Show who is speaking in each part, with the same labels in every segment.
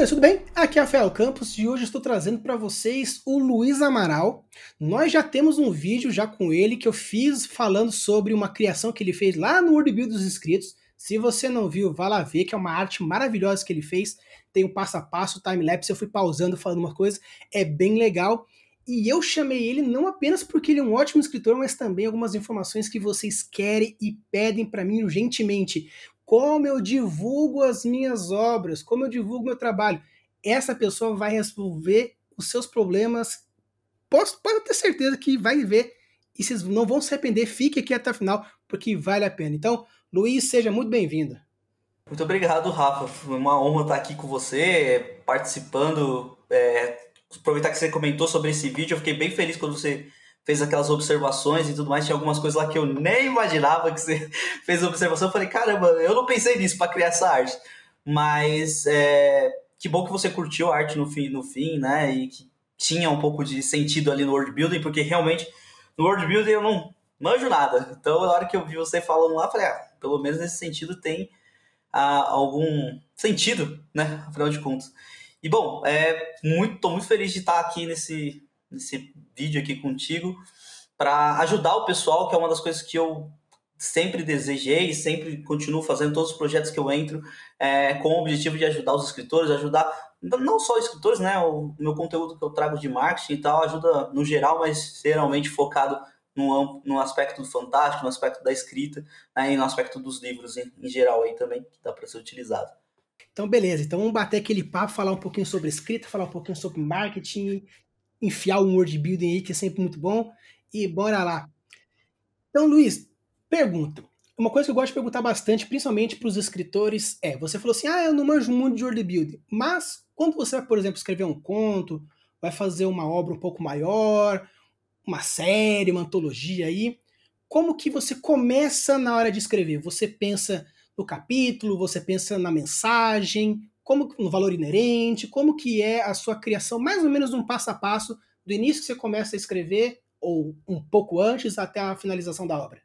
Speaker 1: Bodybuilders, tudo bem? Aqui é Rafael Campos e hoje estou trazendo para vocês o Luiz Amaral. Nós já temos um vídeo já com ele que eu fiz falando sobre uma criação que ele fez lá no World Build dos inscritos. Se você não viu, vá lá ver, que é uma arte maravilhosa que ele fez. Tem o passo a passo, o time-lapse, eu fui pausando, falando uma coisa, é bem legal. E eu chamei ele não apenas porque ele é um ótimo escritor, mas também algumas informações que vocês querem e pedem para mim urgentemente como eu divulgo as minhas obras, como eu divulgo meu trabalho. Essa pessoa vai resolver os seus problemas. Posso, pode ter certeza que vai ver e vocês não vão se arrepender. Fique aqui até o final, porque vale a pena. Então, Luiz, seja muito bem-vindo.
Speaker 2: Muito obrigado, Rafa. Foi uma honra estar aqui com você, participando. É, aproveitar que você comentou sobre esse vídeo, eu fiquei bem feliz quando você fez aquelas observações e tudo mais. Tinha algumas coisas lá que eu nem imaginava que você fez observação. Eu falei, caramba, eu não pensei nisso para criar essa arte. Mas é, que bom que você curtiu a arte no fim, no fim, né? E que tinha um pouco de sentido ali no world building, porque realmente no world building eu não manjo nada. Então, na hora que eu vi você falando lá, eu falei, ah, pelo menos nesse sentido tem ah, algum sentido, né? Afinal de contas. E bom, é muito, tô muito feliz de estar aqui nesse, nesse vídeo aqui contigo para ajudar o pessoal, que é uma das coisas que eu sempre desejei, sempre continuo fazendo todos os projetos que eu entro é, com o objetivo de ajudar os escritores, ajudar não só escritores, né? O meu conteúdo que eu trago de marketing e tal ajuda no geral, mas geralmente focado no, no aspecto do fantástico, no aspecto da escrita né, e no aspecto dos livros em, em geral aí também, que dá para ser utilizado.
Speaker 1: Então, beleza. Então, vamos bater aquele papo, falar um pouquinho sobre escrita, falar um pouquinho sobre marketing, enfiar um word building aí, que é sempre muito bom. E bora lá. Então, Luiz, pergunta. Uma coisa que eu gosto de perguntar bastante, principalmente para os escritores, é: você falou assim, ah, eu não manjo muito de word building, mas quando você vai, por exemplo, escrever um conto, vai fazer uma obra um pouco maior, uma série, uma antologia aí, como que você começa na hora de escrever? Você pensa no capítulo, você pensa na mensagem, como no valor inerente, como que é a sua criação, mais ou menos um passo a passo, do início que você começa a escrever, ou um pouco antes, até a finalização da obra?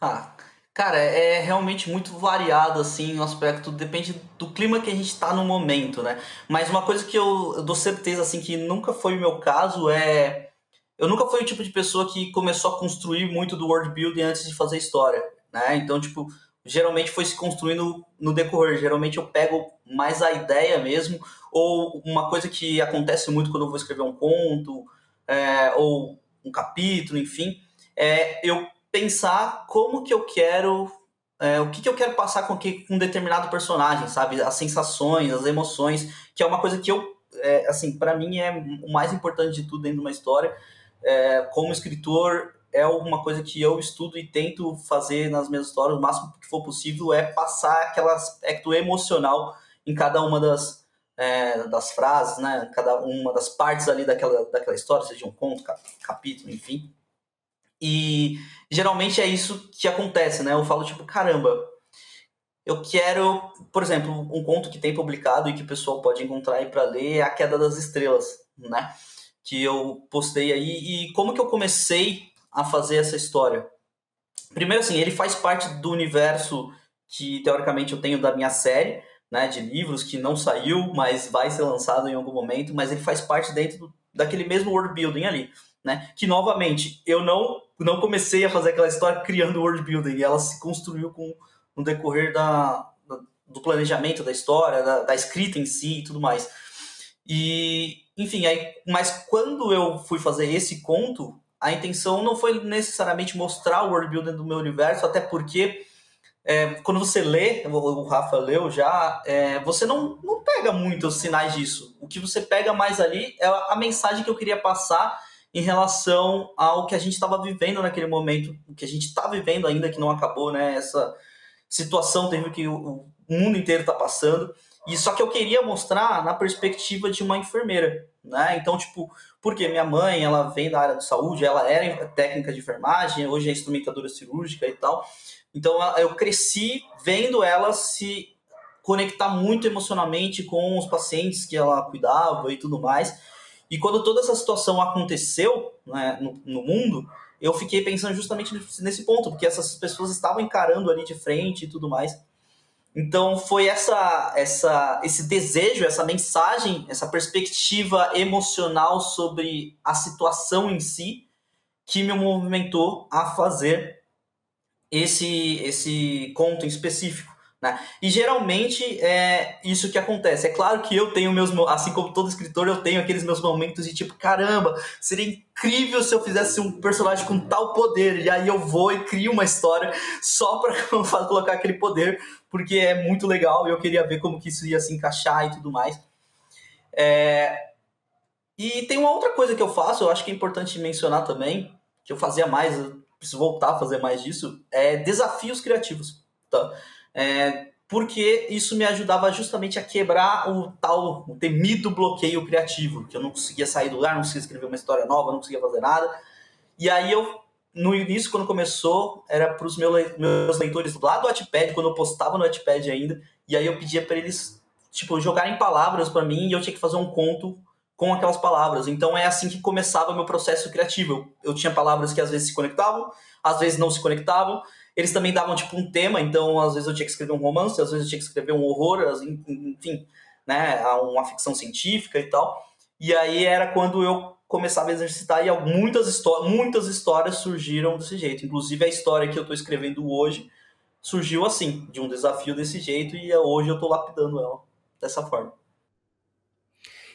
Speaker 2: Ah, cara, é realmente muito variado, assim, o aspecto, depende do clima que a gente está no momento, né? Mas uma coisa que eu, eu dou certeza, assim, que nunca foi o meu caso é... Eu nunca fui o tipo de pessoa que começou a construir muito do world building antes de fazer história, né? Então, tipo, geralmente foi se construindo no decorrer. Geralmente eu pego mais a ideia mesmo, ou uma coisa que acontece muito quando eu vou escrever um conto, é, ou um capítulo, enfim, é eu pensar como que eu quero, é, o que, que eu quero passar com, que, com um determinado personagem, sabe? As sensações, as emoções, que é uma coisa que eu, é, assim, para mim é o mais importante de tudo dentro de uma história. É, como escritor, é uma coisa que eu estudo e tento fazer nas minhas histórias, o máximo que for possível, é passar aquele aspecto emocional em cada uma das, é, das frases, né? Cada uma das partes ali daquela, daquela história, seja um conto, capítulo, enfim. E geralmente é isso que acontece, né? Eu falo tipo, caramba, eu quero, por exemplo, um conto que tem publicado e que o pessoal pode encontrar aí para ler é A Queda das Estrelas, né? Que eu postei aí e como que eu comecei a fazer essa história? Primeiro, assim, ele faz parte do universo que teoricamente eu tenho da minha série, né, de livros que não saiu, mas vai ser lançado em algum momento, mas ele faz parte dentro do, daquele mesmo world building ali, né? Que novamente eu não não comecei a fazer aquela história criando world building, ela se construiu com no decorrer da, da do planejamento da história, da, da, escrita em si e tudo mais. E enfim, aí, mas quando eu fui fazer esse conto, a intenção não foi necessariamente mostrar o world building do meu universo, até porque é, quando você lê, o Rafa leu já, é, você não, não pega muitos sinais disso. O que você pega mais ali é a mensagem que eu queria passar em relação ao que a gente estava vivendo naquele momento, o que a gente está vivendo ainda que não acabou, né? Essa situação terrível que o, o mundo inteiro está passando. E só que eu queria mostrar na perspectiva de uma enfermeira, né? Então, tipo, porque minha mãe, ela vem da área de saúde, ela era técnica de enfermagem, hoje é instrumentadora cirúrgica e tal. Então, eu cresci vendo ela se conectar muito emocionalmente com os pacientes que ela cuidava e tudo mais. E quando toda essa situação aconteceu né, no, no mundo, eu fiquei pensando justamente nesse ponto, porque essas pessoas estavam encarando ali de frente e tudo mais. Então foi essa, essa, esse desejo, essa mensagem, essa perspectiva emocional sobre a situação em si que me movimentou a fazer esse, esse conto em específico. Né? E geralmente é isso que acontece. É claro que eu tenho meus, assim como todo escritor, eu tenho aqueles meus momentos de tipo, caramba, seria incrível se eu fizesse um personagem com tal poder. E aí eu vou e crio uma história só para colocar aquele poder, porque é muito legal e eu queria ver como que isso ia se encaixar e tudo mais. É... E tem uma outra coisa que eu faço, eu acho que é importante mencionar também, que eu fazia mais, eu preciso voltar a fazer mais disso, é desafios criativos. Tá? É, porque isso me ajudava justamente a quebrar o tal, o temido bloqueio criativo, que eu não conseguia sair do lugar, não conseguia escrever uma história nova, não conseguia fazer nada. E aí eu, no início, quando começou, era para os meus, leitores lá do Wattpad, quando eu postava no Wattpad ainda, e aí eu pedia para eles, tipo, jogarem palavras para mim e eu tinha que fazer um conto com aquelas palavras. Então é assim que começava meu processo criativo. Eu, eu tinha palavras que às vezes se conectavam, às vezes não se conectavam, eles também davam tipo um tema, então às vezes eu tinha que escrever um romance, às vezes eu tinha que escrever um horror, enfim, né, uma ficção científica e tal. E aí era quando eu começava a exercitar e muitas, muitas histórias surgiram desse jeito. Inclusive a história que eu estou escrevendo hoje surgiu assim, de um desafio desse jeito e hoje eu estou lapidando ela dessa forma.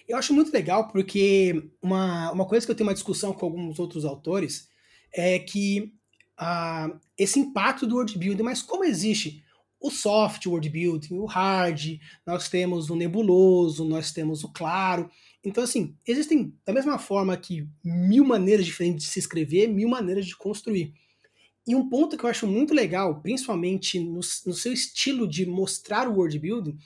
Speaker 1: Eu acho muito legal porque uma, uma coisa que eu tenho uma discussão com alguns outros autores é que uh, esse impacto do world building, mas como existe o soft world building, o hard, nós temos o nebuloso, nós temos o claro. Então, assim, existem, da mesma forma que mil maneiras diferentes de se escrever, mil maneiras de construir. E um ponto que eu acho muito legal, principalmente no, no seu estilo de mostrar o world building,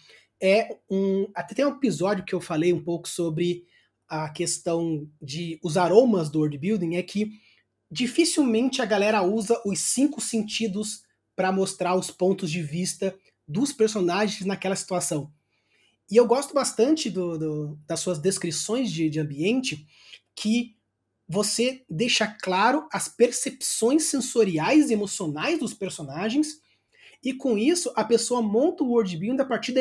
Speaker 1: é um. Até tem um episódio que eu falei um pouco sobre a questão de os aromas do world building, é que dificilmente a galera usa os cinco sentidos para mostrar os pontos de vista dos personagens naquela situação. E eu gosto bastante do, do, das suas descrições de, de ambiente, que você deixa claro as percepções sensoriais e emocionais dos personagens, e com isso a pessoa monta o worldbuilding a partir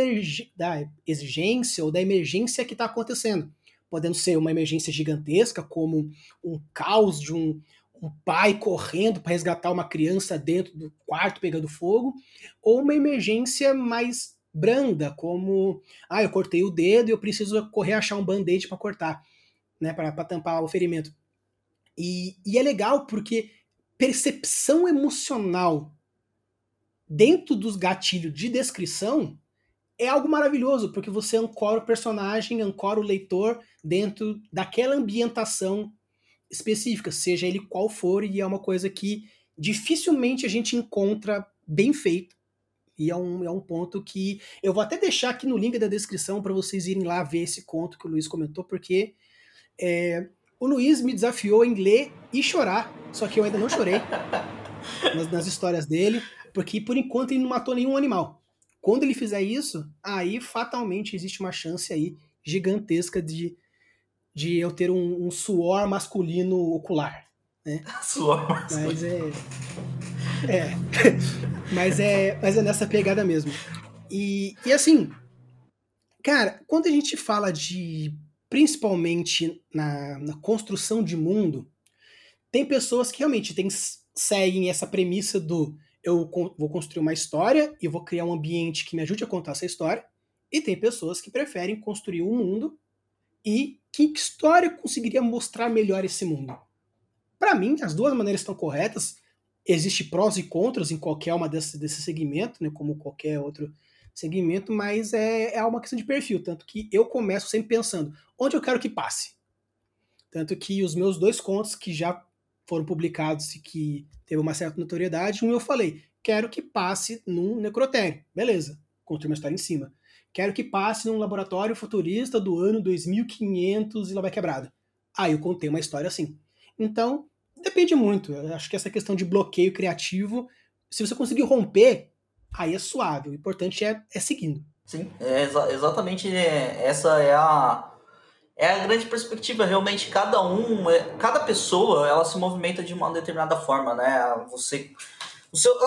Speaker 1: da exigência ou da emergência que está acontecendo. Podendo ser uma emergência gigantesca, como um caos de um, um pai correndo para resgatar uma criança dentro do quarto pegando fogo, ou uma emergência mais branda, como ah, eu cortei o dedo e eu preciso correr achar um band-aid para cortar, né, para tampar o ferimento. E, e é legal porque percepção emocional dentro dos gatilhos de descrição é algo maravilhoso, porque você ancora o personagem, ancora o leitor dentro daquela ambientação específica, seja ele qual for, e é uma coisa que dificilmente a gente encontra bem feito. E é um, é um ponto que eu vou até deixar aqui no link da descrição para vocês irem lá ver esse conto que o Luiz comentou, porque é, o Luiz me desafiou em ler e chorar, só que eu ainda não chorei nas, nas histórias dele, porque por enquanto ele não matou nenhum animal. Quando ele fizer isso, aí fatalmente existe uma chance aí gigantesca de de eu ter um, um suor masculino ocular. Né?
Speaker 2: suor masculino.
Speaker 1: Mas é. É. mas é. Mas é nessa pegada mesmo. E, e assim, cara, quando a gente fala de. Principalmente na, na construção de mundo, tem pessoas que realmente tem, seguem essa premissa do eu vou construir uma história e vou criar um ambiente que me ajude a contar essa história. E tem pessoas que preferem construir um mundo e que história conseguiria mostrar melhor esse mundo? Para mim, as duas maneiras estão corretas. Existe prós e contras em qualquer uma desse, desse segmento, né, como qualquer outro segmento, mas é, é uma questão de perfil. Tanto que eu começo sempre pensando onde eu quero que passe. Tanto que os meus dois contos que já foram publicados e que teve uma certa notoriedade, um eu falei, quero que passe num necrotério. Beleza, construí uma história em cima. Quero que passe num laboratório futurista do ano 2500 e lá vai quebrada. Aí eu contei uma história assim. Então, depende muito. Eu acho que essa questão de bloqueio criativo, se você conseguir romper, aí é suave. O importante é, é seguindo.
Speaker 2: Sim, é exa exatamente é, essa é a é a grande perspectiva. Realmente, cada um, é, cada pessoa, ela se movimenta de uma determinada forma, né? Você, o seu,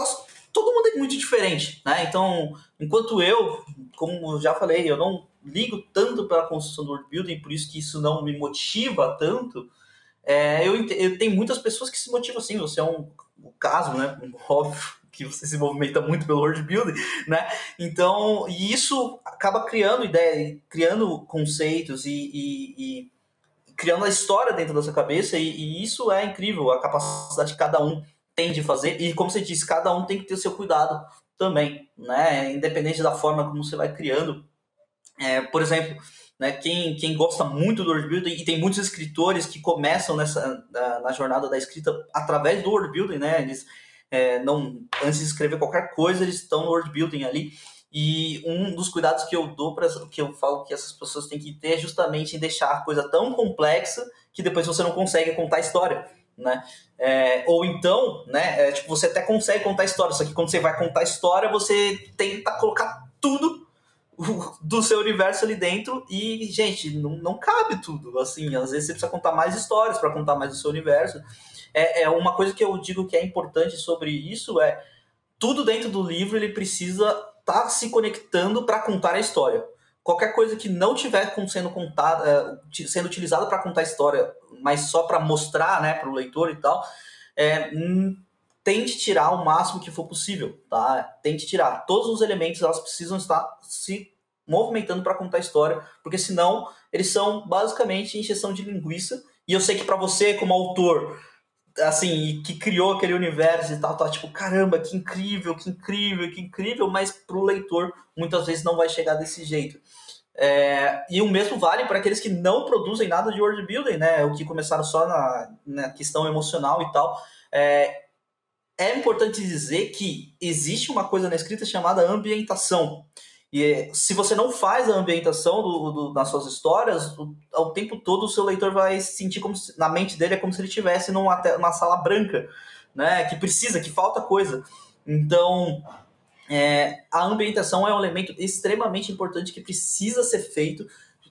Speaker 2: todo mundo é muito diferente, né? Então, enquanto eu, como já falei, eu não ligo tanto para a construção do world building, por isso que isso não me motiva tanto. É, eu, eu tenho muitas pessoas que se motivam assim. Você é um, um caso, né? Óbvio que você se movimenta muito pelo world building, né? Então, e isso acaba criando ideia, criando conceitos e, e, e, criando a história dentro da sua cabeça, e, e, isso é incrível, a capacidade que cada um tem de fazer, e como você disse, cada um tem que ter o seu cuidado também, né? Independente da forma como você vai criando. É, por exemplo, né, quem, quem gosta muito do world building, e tem muitos escritores que começam nessa, na, na jornada da escrita através do world building, né? Eles é, não antes de escrever qualquer coisa, eles estão no world building ali. E um dos cuidados que eu dou para que eu falo que essas pessoas têm que ter é justamente em deixar a coisa tão complexa que depois você não consegue contar a história, né? É, ou então, né? É, tipo, você até consegue contar história, só que quando você vai contar história, você tenta colocar tudo do seu universo ali dentro e, gente, não, não cabe tudo. Assim, às vezes você precisa contar mais histórias para contar mais do seu universo é, é uma coisa que eu digo que é importante sobre isso é tudo dentro do livro ele precisa estar tá se conectando para contar a história. Qualquer coisa que não tiver sendo contada, é, sendo utilizada para contar a história, mas só para mostrar, né, para o leitor e tal, é, hum, tente tirar o máximo que for possível, tá? Tente tirar todos os elementos, elas precisam estar se movimentando para contar a história, porque senão eles são basicamente injeção de linguiça. E eu sei que para você, como autor, assim, que criou aquele universo e tal, tá tipo, caramba, que incrível, que incrível, que incrível, mas pro leitor muitas vezes não vai chegar desse jeito. É, e o mesmo vale para aqueles que não produzem nada de world building, né? O que começaram só na, na questão emocional e tal. É, é importante dizer que existe uma coisa na escrita chamada ambientação. E se você não faz a ambientação do, do, das suas histórias, o, ao tempo todo o seu leitor vai sentir como se, na mente dele é como se ele estivesse numa, numa sala branca, né? Que precisa, que falta coisa. Então, é, a ambientação é um elemento extremamente importante que precisa ser feito.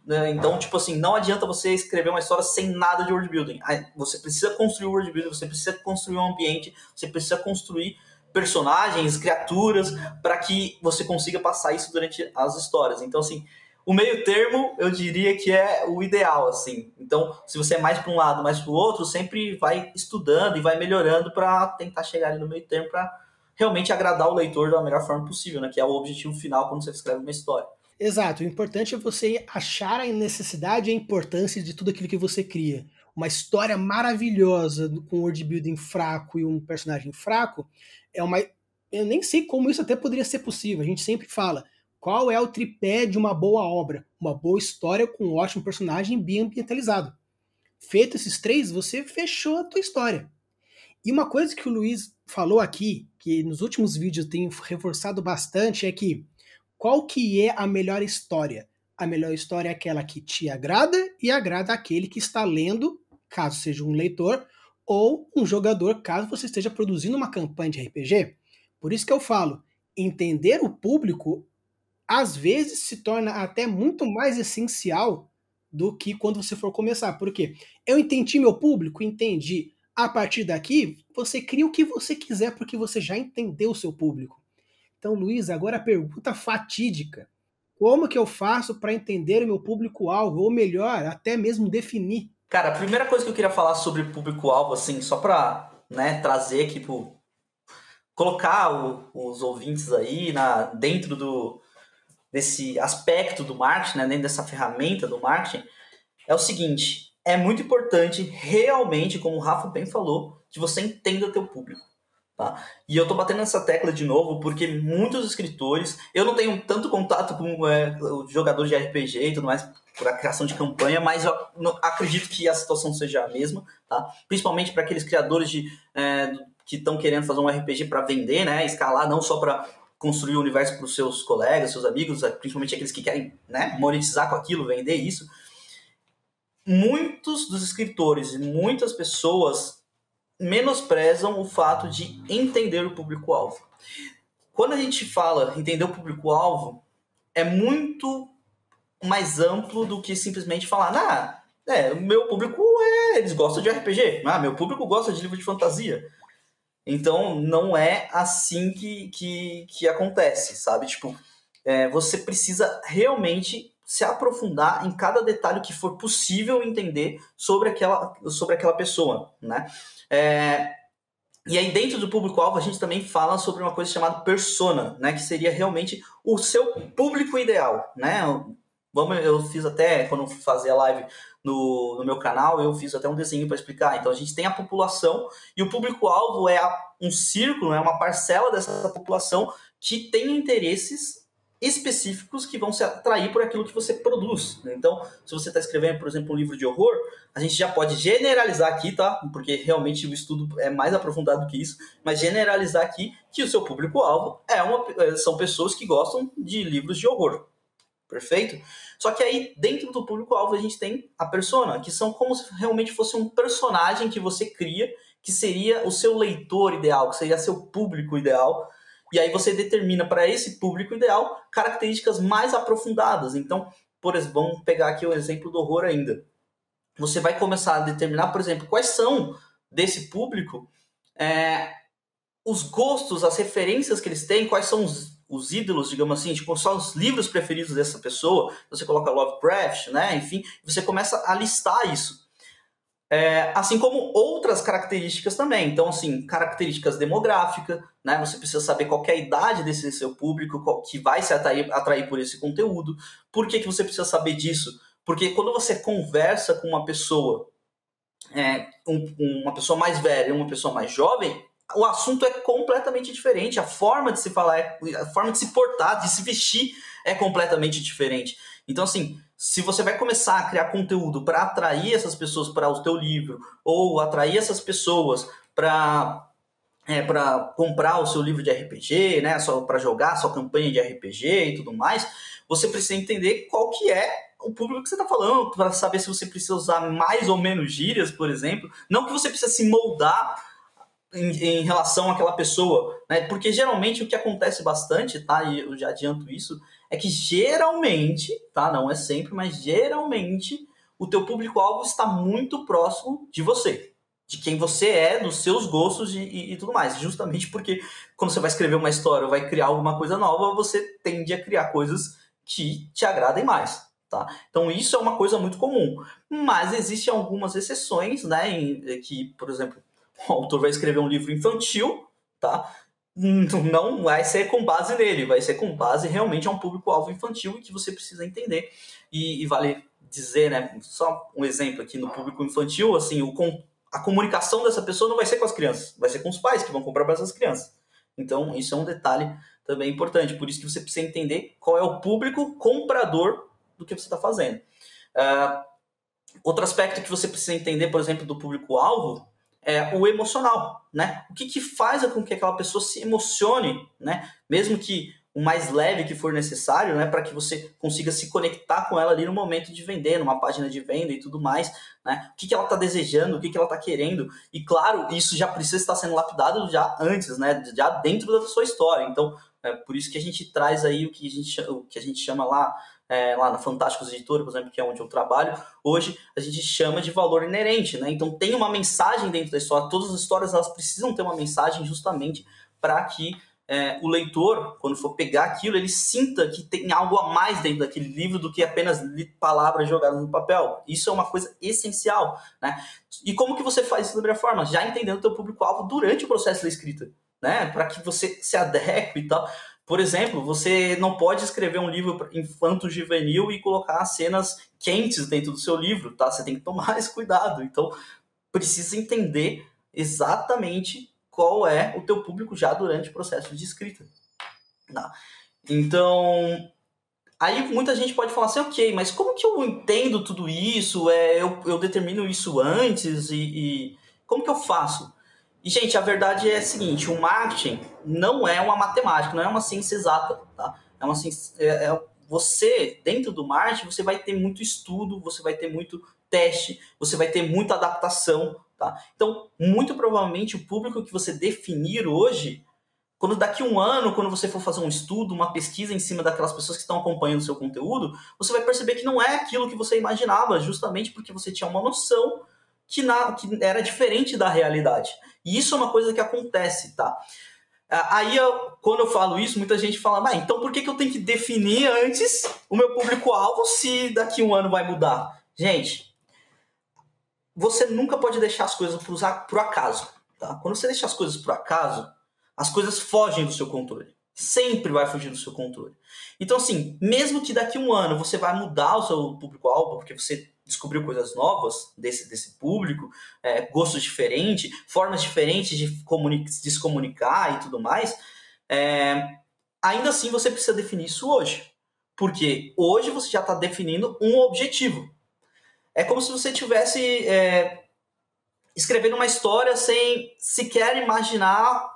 Speaker 2: Né? Então, tipo assim, não adianta você escrever uma história sem nada de world building. Você precisa construir o world building, você precisa construir um ambiente, você precisa construir personagens, criaturas, para que você consiga passar isso durante as histórias. Então, assim, o meio termo eu diria que é o ideal, assim. Então, se você é mais para um lado, mais para o outro, sempre vai estudando e vai melhorando para tentar chegar ali no meio termo para realmente agradar o leitor da melhor forma possível, né? Que é o objetivo final quando você escreve uma história.
Speaker 1: Exato. O importante é você achar a necessidade e a importância de tudo aquilo que você cria. Uma história maravilhosa com world building fraco e um personagem fraco é uma. Eu nem sei como isso até poderia ser possível. A gente sempre fala qual é o tripé de uma boa obra? Uma boa história com um ótimo personagem bem ambientalizado. Feito esses três, você fechou a tua história. E uma coisa que o Luiz falou aqui, que nos últimos vídeos tem reforçado bastante, é que qual que é a melhor história? A melhor história é aquela que te agrada e agrada aquele que está lendo, caso seja um leitor, ou um jogador, caso você esteja produzindo uma campanha de RPG. Por isso que eu falo, entender o público às vezes se torna até muito mais essencial do que quando você for começar. Por quê? Eu entendi meu público, entendi. A partir daqui, você cria o que você quiser porque você já entendeu o seu público. Então, Luiz, agora a pergunta fatídica. Como que eu faço para entender o meu público-alvo? Ou melhor, até mesmo definir
Speaker 2: Cara, a primeira coisa que eu queria falar sobre público-alvo, assim, só pra né, trazer aqui colocar o, os ouvintes aí na, dentro do, desse aspecto do marketing, né, dentro dessa ferramenta do marketing, é o seguinte: é muito importante, realmente, como o Rafa bem falou, que você entenda teu público. Tá? E eu tô batendo nessa tecla de novo porque muitos escritores, eu não tenho tanto contato com é, jogadores de RPG e tudo mais, por a criação de campanha, mas eu acredito que a situação seja a mesma, tá? Principalmente para aqueles criadores de, é, que estão querendo fazer um RPG para vender, né? Escalar não só para construir o universo para os seus colegas, seus amigos, é, principalmente aqueles que querem né, monetizar com aquilo, vender isso. Muitos dos escritores e muitas pessoas menosprezam o fato de entender o público-alvo. Quando a gente fala entender o público-alvo, é muito mais amplo do que simplesmente falar, ah, é, meu público é, eles gostam de RPG, ah, meu público gosta de livro de fantasia. Então, não é assim que, que, que acontece, sabe? Tipo, é, você precisa realmente se aprofundar em cada detalhe que for possível entender sobre aquela, sobre aquela pessoa, né? É, e aí, dentro do público-alvo, a gente também fala sobre uma coisa chamada persona, né? Que seria realmente o seu público ideal, né? Vamos, eu fiz até, quando fazia live no, no meu canal, eu fiz até um desenho para explicar. Então, a gente tem a população e o público-alvo é um círculo, é uma parcela dessa população que tem interesses específicos que vão se atrair por aquilo que você produz. Então, se você está escrevendo, por exemplo, um livro de horror, a gente já pode generalizar aqui, tá? Porque realmente o estudo é mais aprofundado que isso, mas generalizar aqui que o seu público-alvo é uma, é, são pessoas que gostam de livros de horror. Perfeito? Só que aí, dentro do público-alvo, a gente tem a persona, que são como se realmente fosse um personagem que você cria, que seria o seu leitor ideal, que seria seu público ideal, e aí você determina para esse público ideal características mais aprofundadas. Então, por exemplo, vamos pegar aqui o exemplo do horror ainda. Você vai começar a determinar, por exemplo, quais são desse público é, os gostos, as referências que eles têm, quais são os, os ídolos, digamos assim, tipo, só os livros preferidos dessa pessoa. Você coloca Lovecraft, né? Enfim, você começa a listar isso. É, assim como outras características também. Então, assim, características demográficas, né? Você precisa saber qual é a idade desse seu público, qual, que vai se atrair, atrair por esse conteúdo. Por que, que você precisa saber disso? Porque quando você conversa com uma pessoa, é, um, uma pessoa mais velha e uma pessoa mais jovem, o assunto é completamente diferente. A forma de se falar, é, a forma de se portar, de se vestir é completamente diferente. Então, assim, se você vai começar a criar conteúdo para atrair essas pessoas para o teu livro, ou atrair essas pessoas para é, para comprar o seu livro de RPG, né, só para jogar sua campanha de RPG e tudo mais, você precisa entender qual que é o público que você está falando, para saber se você precisa usar mais ou menos gírias, por exemplo. Não que você precisa se moldar em, em, relação àquela pessoa, né? Porque geralmente o que acontece bastante, tá? E eu já adianto isso, é que geralmente, tá? Não é sempre, mas geralmente o teu público-alvo está muito próximo de você, de quem você é, dos seus gostos e, e, e, tudo mais. Justamente porque quando você vai escrever uma história ou vai criar alguma coisa nova, você tende a criar coisas que te agradem mais. Tá? Então isso é uma coisa muito comum, mas existem algumas exceções, né, em, que, por exemplo, o autor vai escrever um livro infantil, tá? Não vai ser com base nele, vai ser com base realmente a um público-alvo infantil que você precisa entender. E, e, vale dizer, né? Só um exemplo aqui no público infantil, assim, o, a comunicação dessa pessoa não vai ser com as crianças, vai ser com os pais que vão comprar para essas crianças. Então, isso é um detalhe também importante. Por isso que você precisa entender qual é o público comprador do que você está fazendo. Uh, outro aspecto que você precisa entender, por exemplo, do público-alvo é, o emocional, né? O que, que faz com que aquela pessoa se emocione, né? Mesmo que o mais leve que for necessário, né? Para que você consiga se conectar com ela ali no momento de vender, numa página de venda e tudo mais, né? O que, que ela está desejando, o que, que ela está querendo. E claro, isso já precisa estar sendo lapidado já antes, né? Já dentro da sua história. Então, é por isso que a gente traz aí o que a gente, o que a gente chama lá é, lá na Fantásticos Editora, por exemplo, que é onde eu trabalho, hoje a gente chama de valor inerente, né? Então tem uma mensagem dentro da história, todas as histórias elas precisam ter uma mensagem justamente para que é, o leitor, quando for pegar aquilo, ele sinta que tem algo a mais dentro daquele livro do que apenas palavras jogadas no papel. Isso é uma coisa essencial, né? E como que você faz isso da melhor forma? Já entendendo o teu público-alvo durante o processo da escrita, né? Para que você se adeque e tal. Por exemplo, você não pode escrever um livro infanto-juvenil e colocar cenas quentes dentro do seu livro, tá? Você tem que tomar esse cuidado. Então, precisa entender exatamente qual é o teu público já durante o processo de escrita. Tá? Então, aí muita gente pode falar assim, ok, mas como que eu entendo tudo isso? É, eu, eu determino isso antes e, e como que eu faço? E, gente, a verdade é a seguinte: o marketing não é uma matemática, não é uma ciência exata, tá? É uma ciência. É, é, você, dentro do marketing, você vai ter muito estudo, você vai ter muito teste, você vai ter muita adaptação, tá? Então, muito provavelmente, o público que você definir hoje, quando daqui um ano, quando você for fazer um estudo, uma pesquisa em cima daquelas pessoas que estão acompanhando o seu conteúdo, você vai perceber que não é aquilo que você imaginava, justamente porque você tinha uma noção que, na, que era diferente da realidade. E isso é uma coisa que acontece, tá? Aí, eu, quando eu falo isso, muita gente fala, mas então por que, que eu tenho que definir antes o meu público-alvo se daqui um ano vai mudar? Gente, você nunca pode deixar as coisas por acaso. Tá? Quando você deixa as coisas por acaso, as coisas fogem do seu controle. Sempre vai fugir do seu controle. Então, assim, mesmo que daqui um ano você vai mudar o seu público-alvo, porque você descobriu coisas novas desse, desse público, é, gostos diferentes, formas diferentes de, de, se comunicar e tudo mais, é, ainda assim você precisa definir isso hoje. Porque hoje você já está definindo um objetivo. É como se você tivesse é, escrevendo uma história sem sequer imaginar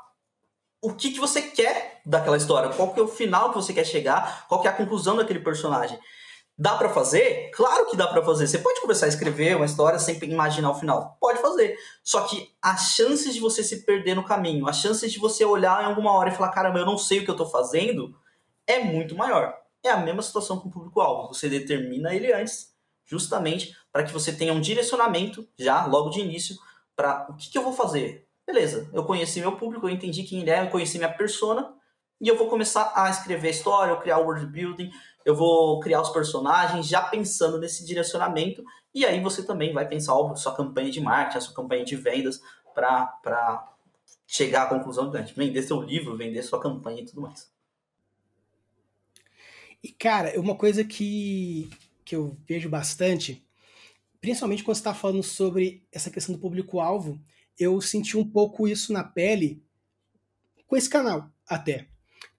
Speaker 2: o que, que você quer daquela história, qual que é o final que você quer chegar, qual que é a conclusão daquele personagem. Dá para fazer? Claro que dá para fazer. Você pode começar a escrever uma história sem imaginar o final. Pode fazer. Só que as chances de você se perder no caminho, as chances de você olhar em alguma hora e falar, caramba, eu não sei o que eu tô fazendo, é muito maior. É a mesma situação com o público-alvo. Você determina ele antes, justamente para que você tenha um direcionamento já logo de início para o que, que eu vou fazer. Beleza, eu conheci meu público, eu entendi quem ele é, eu conheci minha persona, e eu vou começar a escrever a história, eu criar o world building, eu vou criar os personagens já pensando nesse direcionamento, e aí você também vai pensar, óbvio, sua campanha de marketing, a sua campanha de vendas, para chegar à conclusão de vender seu livro, vender sua campanha e tudo mais.
Speaker 1: E, cara, uma coisa que, que eu vejo bastante, principalmente quando você está falando sobre essa questão do público-alvo, eu senti um pouco isso na pele com esse canal, até.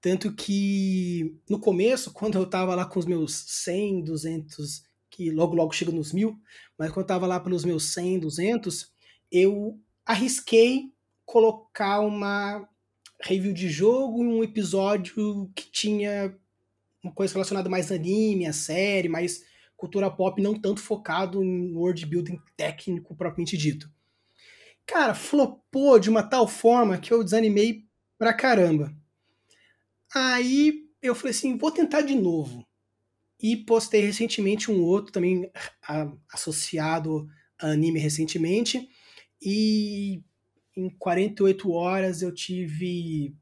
Speaker 1: Tanto que no começo, quando eu tava lá com os meus 100, 200, que logo logo chega nos mil, mas quando eu tava lá pelos meus 100, 200, eu arrisquei colocar uma review de jogo um episódio que tinha uma coisa relacionada mais a anime, a série, mais cultura pop, não tanto focado em world building técnico propriamente dito. Cara, flopou de uma tal forma que eu desanimei pra caramba. Aí eu falei assim, vou tentar de novo. E postei recentemente um outro também a, associado a anime recentemente. E em 48 horas eu tive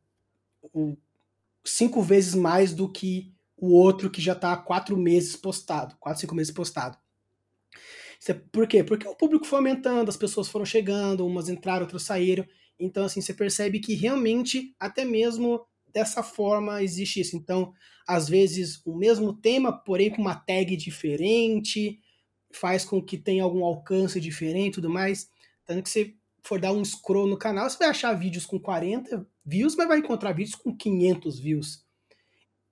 Speaker 1: cinco vezes mais do que o outro que já está há quatro meses postado, quatro, cinco meses postado. Por quê? Porque o público foi aumentando, as pessoas foram chegando, umas entraram, outras saíram. Então, assim, você percebe que realmente, até mesmo dessa forma existe isso. Então, às vezes, o mesmo tema, porém com uma tag diferente, faz com que tenha algum alcance diferente e tudo mais. Tanto que você for dar um scroll no canal, você vai achar vídeos com 40 views, mas vai encontrar vídeos com 500 views.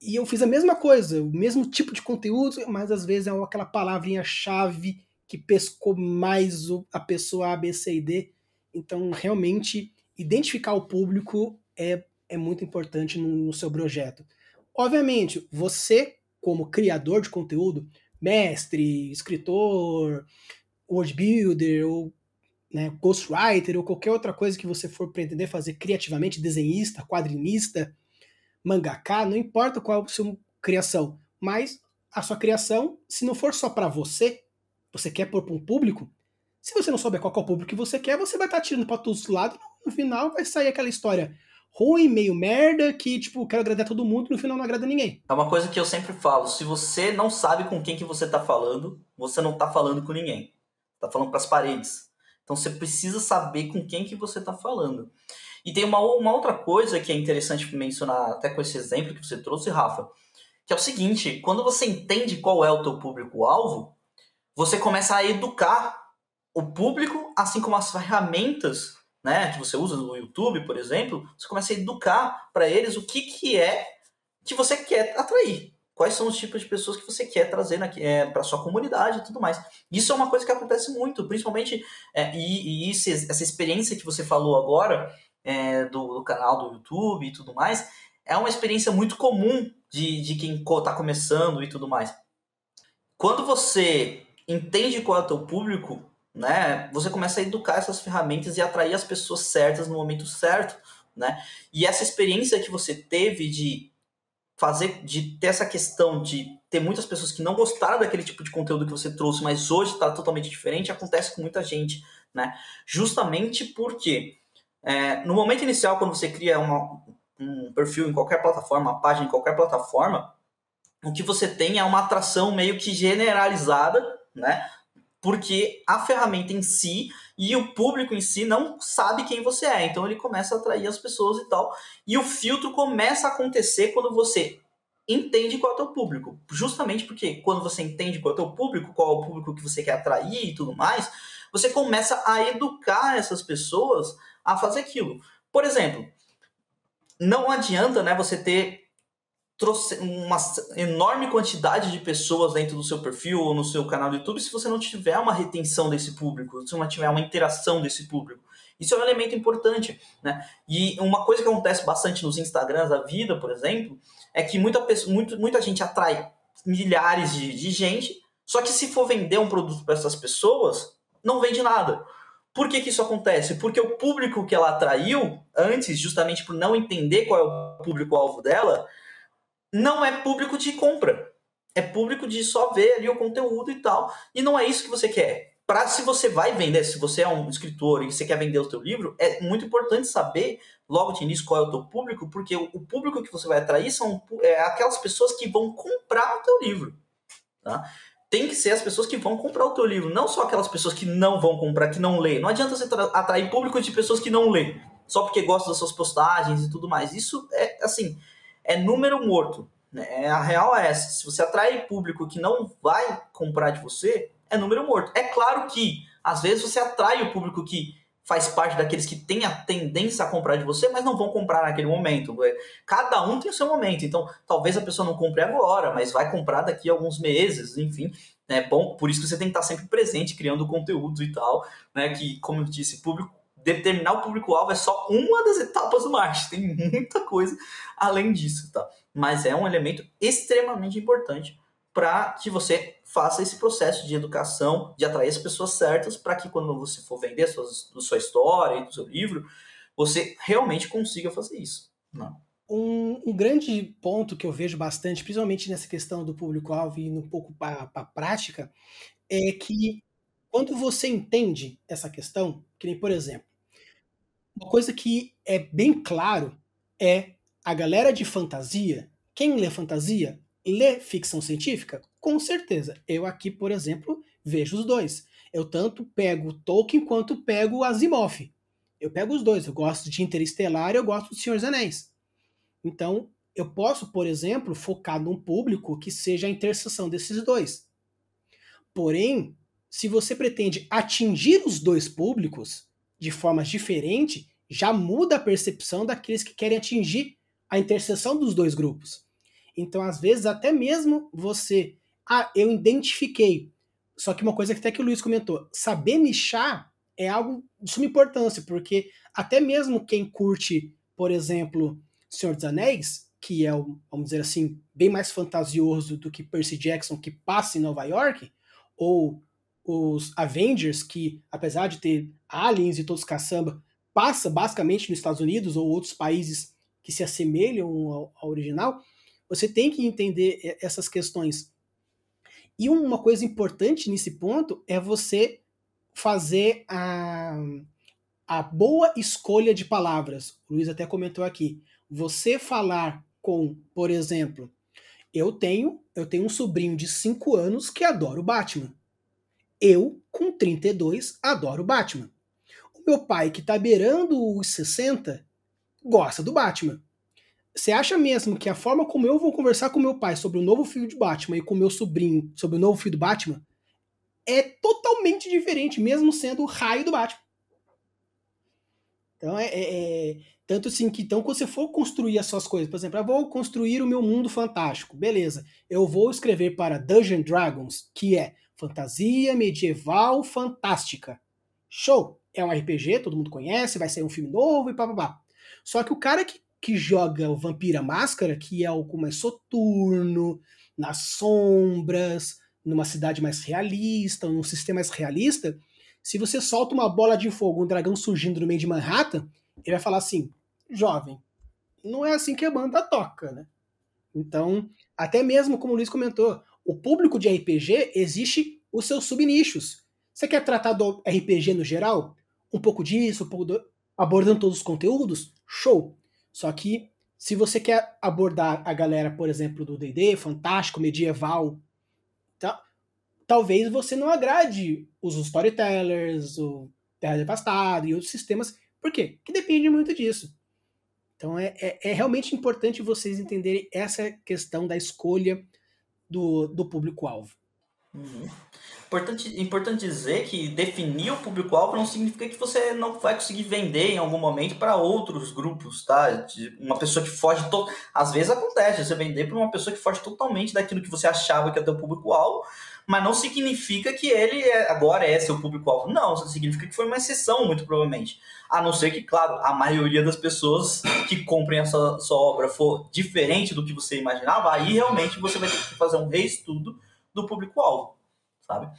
Speaker 1: E eu fiz a mesma coisa, o mesmo tipo de conteúdo, mas às vezes é aquela palavrinha-chave que pescou mais a pessoa A, B, C e D. Então, realmente, identificar o público é é muito importante no, no seu projeto. Obviamente, você, como criador de conteúdo, mestre, escritor, word builder, ou né, ghostwriter, ou qualquer outra coisa que você for pretender fazer criativamente, desenhista, quadrinista, mangaka, não importa qual a sua criação, mas a sua criação, se não for só para você, você quer pôr para um público, se você não souber qual é o público que você quer, você vai estar tá tirando para todos os lados, no final vai sair aquela história ruim, meio merda, que, tipo, quero agradar todo mundo e no final não agrada ninguém.
Speaker 2: É uma coisa que eu sempre falo, se você não sabe com quem que você tá falando, você não tá falando com ninguém. Tá falando para as paredes. Então você precisa saber com quem que você tá falando. E tem uma, uma outra coisa que é interessante mencionar, até com esse exemplo que você trouxe, Rafa, que é o seguinte, quando você entende qual é o teu público-alvo, você começa a educar o público, assim como as ferramentas né, que você usa no YouTube, por exemplo, você começa a educar para eles o que, que é que você quer atrair. Quais são os tipos de pessoas que você quer trazer é, para sua comunidade e tudo mais. Isso é uma coisa que acontece muito, principalmente, é, e, e isso, essa experiência que você falou agora é, do, do, canal do YouTube e tudo mais, é uma experiência muito comum de, de quem está começando e tudo mais. Quando você entende qual é o teu público, né? Você começa a educar essas ferramentas e atrair as pessoas certas no momento certo, né? E essa experiência que você teve de fazer, de ter essa questão de ter muitas pessoas que não gostaram daquele tipo de conteúdo que você trouxe, mas hoje está totalmente diferente, acontece com muita gente, né? Justamente porque é, no momento inicial, quando você cria uma, um perfil em qualquer plataforma, uma página em qualquer plataforma, o que você tem é uma atração meio que generalizada, né? Porque a ferramenta em si e o público em si não sabe quem você é, então ele começa a atrair as pessoas e tal. E o filtro começa a acontecer quando você entende qual é o teu público. Justamente porque quando você entende qual é o teu público, qual é o público que você quer atrair e tudo mais, você começa a educar essas pessoas a fazer aquilo. Por exemplo, não adianta né, você ter uma enorme quantidade de pessoas dentro do seu perfil ou no seu canal do YouTube se você não tiver uma retenção desse público, se não tiver uma interação desse público. Isso é um elemento importante, né? E uma coisa que acontece bastante nos Instagrams da vida, por exemplo, é que muita, pessoa, muito, muita gente atrai milhares de, de gente, só que se for vender um produto para essas pessoas, não vende nada. Por que, que isso acontece? Porque o público que ela atraiu antes, justamente por não entender qual é o público-alvo dela, não é público de compra. É público de só ver ali o conteúdo e tal. E não é isso que você quer. Para se você vai vender, se você é um escritor e você quer vender o seu livro, é muito importante saber logo de início qual é o teu público, porque o, público que você vai atrair são é, aquelas pessoas que vão comprar o teu livro. Tá? tem que ser as pessoas que vão comprar o teu livro, não só aquelas pessoas que não vão comprar, que não lê. Não adianta você atrair público de pessoas que não lê, só porque gostam das suas postagens e tudo mais. Isso é assim, é número morto. Né? É, a real é essa. Se você atrai público que não vai comprar de você, é número morto. É claro que às vezes você atrai o público que faz parte daqueles que têm a tendência a comprar de você, mas não vão comprar naquele momento. Cada um tem o seu momento. Então, talvez a pessoa não compre agora, mas vai comprar daqui a alguns meses, enfim. É bom, por isso que você tem que estar sempre presente, criando conteúdo e tal, né? Que, como eu disse, público, determinar o público-alvo é só uma das etapas do marketing. Tem muita coisa além disso, tá? Mas é um elemento extremamente importante para que você faça esse processo de educação, de atrair as pessoas certas, para que quando você for vender a sua, a sua história e do seu livro, você realmente consiga fazer isso. Né?
Speaker 1: Um, um, grande ponto que eu vejo bastante, principalmente nessa questão do público-alvo e um pouco para a prática, é que quando você entende essa questão, que nem por exemplo, uma coisa que é bem claro é a galera de fantasia, quem lê fantasia lê ficção científica? Com certeza. Eu aqui, por exemplo, vejo os dois. Eu tanto pego Tolkien quanto pego Asimov. Eu pego os dois. Eu gosto de Interestelar e eu gosto de Senhor dos Anéis. Então, eu posso, por exemplo, focar num público que seja a interseção desses dois. Porém, se você pretende atingir os dois públicos de formas diferentes, já muda a percepção daqueles que querem atingir a interseção dos dois grupos. Então, às vezes, até mesmo você. Ah, eu identifiquei. Só que uma coisa que até que o Luiz comentou: saber nichar é algo de suma importância, porque até mesmo quem curte, por exemplo, Senhor dos Anéis, que é, vamos dizer assim, bem mais fantasioso do que Percy Jackson, que passa em Nova York, ou os Avengers, que apesar de ter aliens e todos caçamba, passa basicamente nos Estados Unidos ou outros países que se assemelham ao, ao original, você tem que entender essas questões. E uma coisa importante nesse ponto é você fazer a, a boa escolha de palavras. O Luiz até comentou aqui. Você falar com, por exemplo, eu tenho, eu tenho um sobrinho de 5 anos que adora o Batman. Eu, com 32, adoro o Batman. Meu pai, que está beirando os 60, gosta do Batman. Você acha mesmo que a forma como eu vou conversar com meu pai sobre o novo filme de Batman e com meu sobrinho sobre o novo filme do Batman é totalmente diferente, mesmo sendo o raio do Batman? Então é, é, é tanto assim que então quando você for construir as suas coisas, por exemplo, eu vou construir o meu mundo fantástico, beleza? Eu vou escrever para Dungeon Dragons, que é fantasia medieval fantástica. Show! É um RPG, todo mundo conhece, vai sair um filme novo e papapá. Só que o cara que que joga o Vampira Máscara, que é algo mais soturno, nas sombras, numa cidade mais realista, num sistema mais realista, se você solta uma bola de fogo, um dragão surgindo no meio de Manhattan, ele vai falar assim: jovem, não é assim que a banda toca, né? Então, até mesmo como o Luiz comentou, o público de RPG existe os seus subnichos. Você quer tratar do RPG no geral? Um pouco disso, um pouco do... abordando todos os conteúdos? Show! Só que se você quer abordar a galera, por exemplo, do D&D, fantástico, medieval, tá? talvez você não agrade os storytellers, o Terra Devastada e outros sistemas. Por quê? Que depende muito disso. Então é, é, é realmente importante vocês entenderem essa questão da escolha do, do público-alvo.
Speaker 2: Uhum. Importante, importante dizer que definir o público-alvo não significa que você não vai conseguir vender em algum momento para outros grupos, tá? Uma pessoa que foge. To... Às vezes acontece, você vender para uma pessoa que foge totalmente daquilo que você achava que é o teu público-alvo, mas não significa que ele é, agora é seu público-alvo. Não, significa que foi uma exceção, muito provavelmente. A não ser que, claro, a maioria das pessoas que comprem essa sua obra for diferente do que você imaginava, aí realmente você vai ter que fazer um reestudo do público-alvo sabe?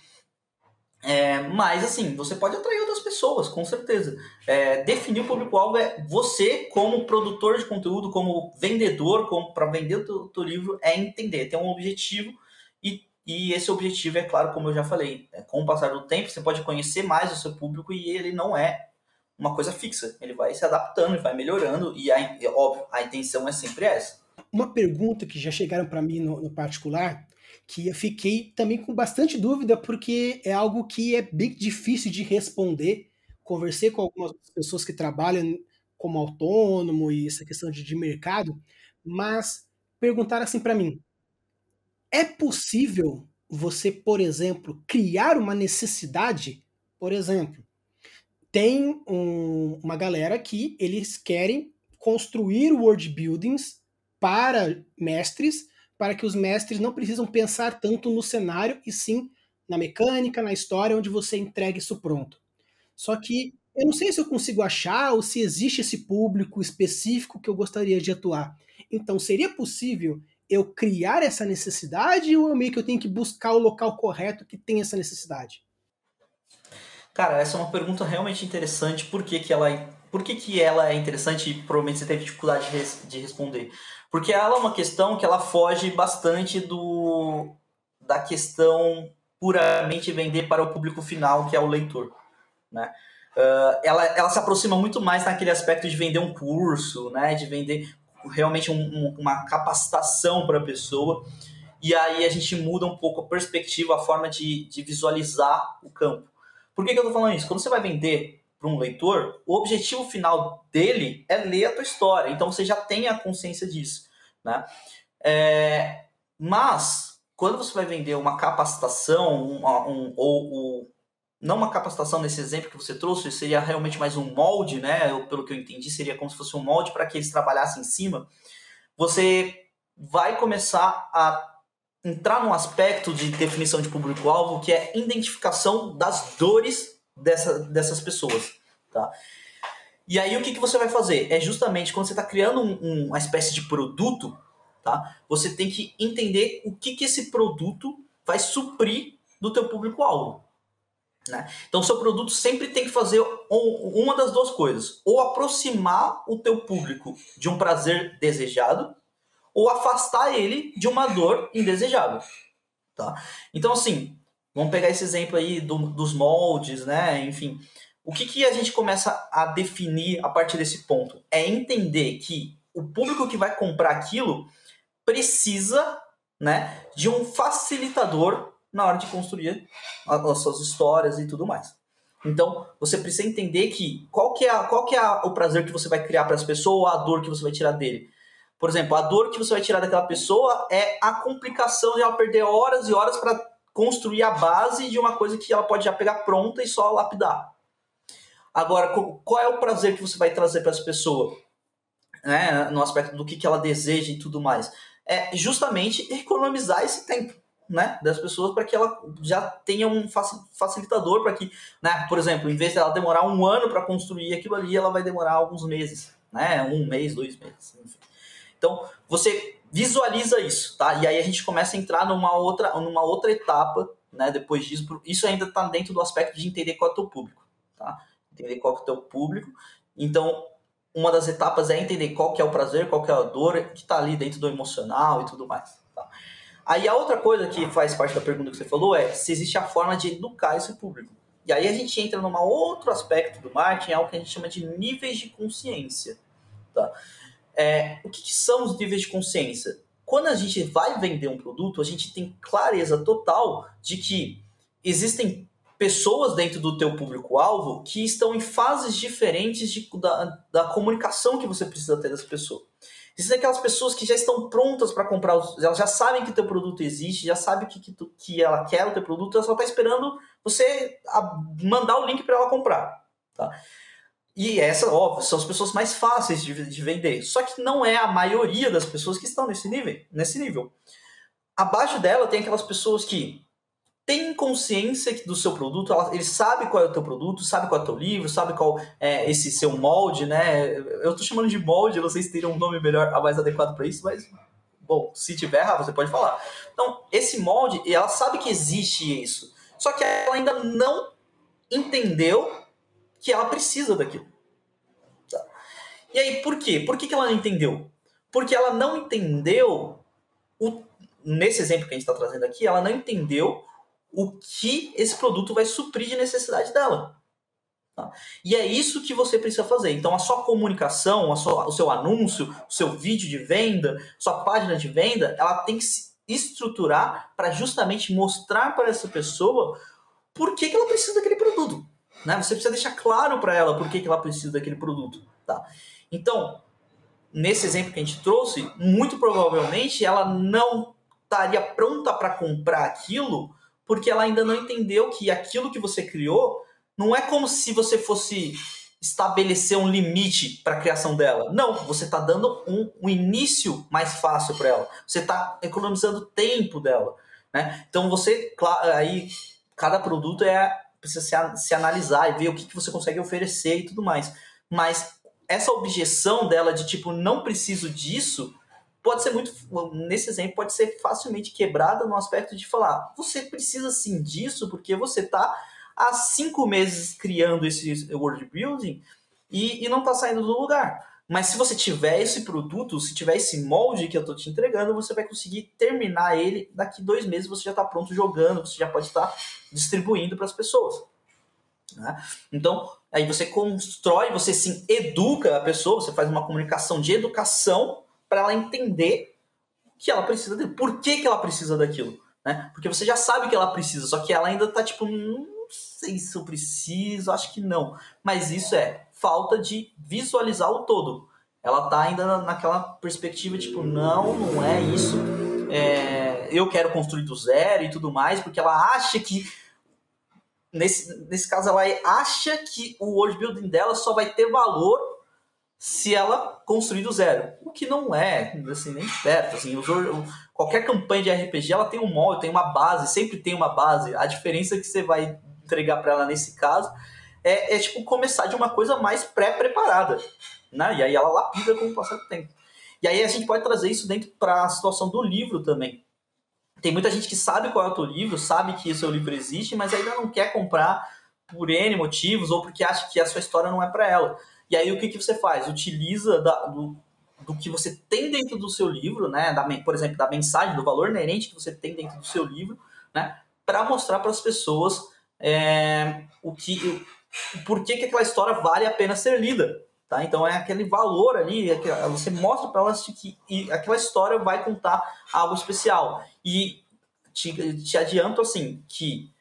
Speaker 2: É, mas assim, você pode atrair outras pessoas, com certeza. É, definir o público-alvo é você, como produtor de conteúdo, como vendedor, como para vender o teu, teu, livro, é entender, ter um objetivo e, e esse objetivo é claro, como eu já falei, é, com o passar do tempo você pode conhecer mais o seu público e ele não é uma coisa fixa, ele vai se adaptando, ele vai melhorando e a, óbvio, a intenção é sempre essa.
Speaker 1: Uma pergunta que já chegaram para mim no, no particular que eu fiquei também com bastante dúvida, porque é algo que é bem difícil de responder. Conversei com algumas pessoas que trabalham como autônomo e essa questão de, de mercado, mas perguntaram assim para mim: é possível você, por exemplo, criar uma necessidade? Por exemplo, tem um, uma galera que eles querem construir world buildings para mestres para que os mestres não precisam pensar tanto no cenário e sim na mecânica, na história, onde você entrega isso pronto. Só que eu não sei se eu consigo achar ou se existe esse público específico que eu gostaria de atuar. Então, seria possível eu criar essa necessidade ou eu meio que eu tenho que buscar o local correto que tem essa necessidade?
Speaker 2: Cara, essa é uma pergunta realmente interessante. Por que, que, ela, é, por que, que ela é interessante e provavelmente você teve dificuldade de, res, de responder? Porque ela é uma questão que ela foge bastante do da questão puramente vender para o público final, que é o leitor. Né? Uh, ela, ela se aproxima muito mais naquele aspecto de vender um curso, né? de vender realmente um, um, uma capacitação para a pessoa. E aí a gente muda um pouco a perspectiva, a forma de, de visualizar o campo. Por que, que eu estou falando isso? Quando você vai vender para um leitor, o objetivo final dele é ler a tua história. Então você já tem a consciência disso, né? É, mas quando você vai vender uma capacitação, um, ou, ou, não uma capacitação nesse exemplo que você trouxe, seria realmente mais um molde, né? Eu, pelo que eu entendi, seria como se fosse um molde para que eles trabalhassem em cima. Você vai começar a entrar num aspecto de definição de público-alvo que é identificação das dores dessa, dessas pessoas, tá? E aí o que, que você vai fazer? É justamente quando você está criando um, um, uma espécie de produto, tá? Você tem que entender o que, que esse produto vai suprir do teu público-alvo. Né? Então, seu produto sempre tem que fazer uma das duas coisas: ou aproximar o teu público de um prazer desejado, ou afastar ele de uma dor indesejável. Tá? Então, assim, Vamos pegar esse exemplo aí do, dos moldes, né? Enfim, o que, que a gente começa a definir a partir desse ponto? É entender que o público que vai comprar aquilo precisa né, de um facilitador na hora de construir as suas histórias e tudo mais. Então, você precisa entender que qual que é, qual que é o prazer que você vai criar para essa pessoa ou a dor que você vai tirar dele. Por exemplo, a dor que você vai tirar daquela pessoa é a complicação de ela perder horas e horas para construir a base de uma coisa que ela pode já pegar pronta e só lapidar. Agora, qual é o prazer que você vai trazer para essa pessoa? Né, no aspecto do que, ela deseja e tudo mais. É justamente economizar esse tempo né, das pessoas para que ela já tenha um facilitador para que, né, por exemplo, em vez dela demorar um ano para construir aquilo ali, ela vai demorar alguns meses, né, um mês, dois meses. Enfim. Então, você visualiza isso, tá? E aí a gente começa a entrar numa outra, numa outra etapa, né? Depois disso, isso ainda está dentro do aspecto de entender qual é o teu público, tá? Entender qual é o teu público. Então, uma das etapas é entender qual que é o prazer, qual que é a dor que está ali dentro do emocional e tudo mais. Tá? Aí a outra coisa que faz parte da pergunta que você falou é se existe a forma de educar esse público. E aí a gente entra num outro aspecto do marketing, algo que a gente chama de níveis de consciência. Tá? É, o que, que são os níveis de consciência? Quando a gente vai vender um produto, a gente tem clareza total de que existem pessoas dentro do teu público-alvo que estão em fases diferentes de, da, da comunicação que você precisa ter dessa pessoa. Existem aquelas pessoas que já estão prontas para comprar, elas já sabem que teu produto existe, já sabem que, que, tu, que ela quer o teu produto, ela só está esperando você mandar o link para ela comprar. Tá? E essa, óbvio, são as pessoas mais fáceis de, de vender. Só que não é a maioria das pessoas que estão nesse nível. Nesse nível. Abaixo dela tem aquelas pessoas que tem consciência do seu produto, ele sabe qual é o teu produto, sabe qual é o teu livro, sabe qual é esse seu molde, né? Eu tô chamando de molde, se teria um nome melhor, mais adequado para isso, mas bom, se tiver, você pode falar. Então, esse molde, ela sabe que existe isso, só que ela ainda não entendeu que ela precisa daquilo. Tá? E aí, por quê? Por que, que ela não entendeu? Porque ela não entendeu, o, nesse exemplo que a gente está trazendo aqui, ela não entendeu o que esse produto vai suprir de necessidade dela. Tá? E é isso que você precisa fazer. Então, a sua comunicação, a sua, o seu anúncio, o seu vídeo de venda, sua página de venda, ela tem que se estruturar para justamente mostrar para essa pessoa por que, que ela precisa daquele produto. Né? Você precisa deixar claro para ela por que, ela precisa daquele produto. Tá? Então, nesse exemplo que a gente trouxe, muito provavelmente ela não estaria pronta para comprar aquilo porque ela ainda não entendeu que aquilo que você criou não é como se você fosse estabelecer um limite para a criação dela. Não, você está dando um, um, início mais fácil para ela. Você está economizando tempo dela. Né? Então você, aí cada produto é precisa se, se analisar e ver o que, que você consegue oferecer e tudo mais. Mas essa objeção dela de tipo não preciso disso pode ser muito, nesse exemplo, pode ser facilmente quebrada no aspecto de falar, você precisa sim disso, porque você está há cinco meses criando esse world building e, e não está saindo do lugar. Mas se você tiver esse produto, se tiver esse molde que eu estou te entregando, você vai conseguir terminar ele daqui dois meses, você já está pronto jogando, você já pode estar tá distribuindo para as pessoas. Né? Então, aí você constrói, você sim educa a pessoa, você faz uma comunicação de educação para ela entender que ela precisa dele. Por que, que ela precisa daquilo? Né? Porque você já sabe que ela precisa, só que ela ainda tá tipo, não sei se eu preciso, acho que não. Mas isso é falta de visualizar o todo. Ela tá ainda naquela perspectiva, tipo, não, não é isso. É, eu quero construir do zero e tudo mais, porque ela acha que. Nesse, nesse caso, ela acha que o world building dela só vai ter valor se ela construir do zero. O que não é, assim, nem perto. Assim, qualquer campanha de RPG ela tem um molde, tem uma base, sempre tem uma base. A diferença que você vai entregar para ela nesse caso é, é, tipo começar de uma coisa mais pré-preparada. Né? E aí ela lapida com o passar do tempo. E aí a gente pode trazer isso dentro para a situação do livro também. Tem muita gente que sabe qual é o teu livro, sabe que o seu livro existe, mas ainda não quer comprar por N motivos ou porque acha que a sua história não é para ela. E aí o que, que você faz? Utiliza da, do, do que você tem dentro do seu livro, né? Da, por exemplo, da mensagem, do valor inerente que você tem dentro do seu livro, né? Para mostrar para as pessoas é, o que, o porquê que aquela história vale a pena ser lida. Tá? Então é aquele valor ali, é você mostra para elas que aquela história vai contar algo especial. E te, te adianto assim que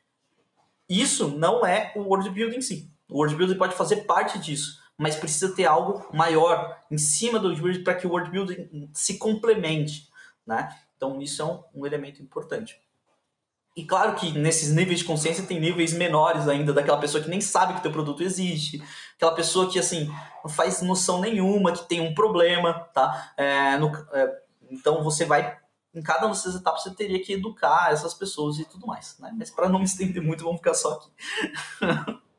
Speaker 2: isso não é o world building em si. O world building pode fazer parte disso mas precisa ter algo maior em cima do world building para que o world building se complemente, né? Então isso é um, um, elemento importante. E claro que nesses níveis de consciência tem níveis menores ainda daquela pessoa que nem sabe que teu produto existe, aquela pessoa que assim não faz noção nenhuma que tem um problema, tá? É, no, é, então você vai em cada uma dessas etapas você teria que educar essas pessoas e tudo mais, né? Mas para não me estender muito, vamos ficar só aqui.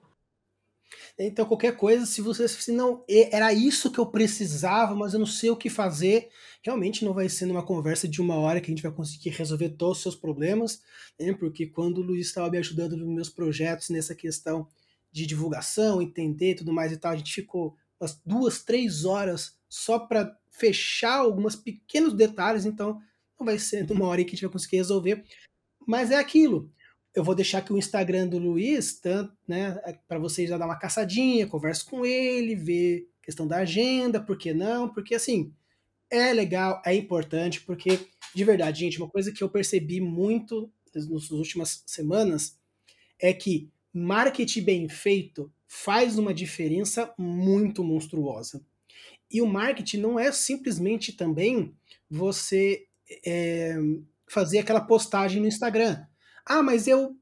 Speaker 1: Então, qualquer coisa, se você se não era isso que eu precisava, mas eu não sei o que fazer, realmente não vai ser numa conversa de uma hora que a gente vai conseguir resolver todos os seus problemas, né? Porque quando o Luiz estava me ajudando nos meus projetos nessa questão de divulgação, entender tudo mais e tal, a gente ficou umas duas, três horas só para fechar alguns pequenos detalhes, então não vai ser numa hora que a gente vai conseguir resolver. Mas é aquilo. eu vou deixar aqui o Instagram do Luiz, tanto, né, para vocês já dar uma caçadinha, converso com ele, ver questão da agenda, por que não? Porque assim, é legal, é importante, porque de verdade, gente, uma coisa que eu percebi muito nas últimas semanas é que marketing bem feito faz uma diferença muito monstruosa. E o marketing não é simplesmente também você é, fazer aquela postagem no Instagram. Ah, mas eu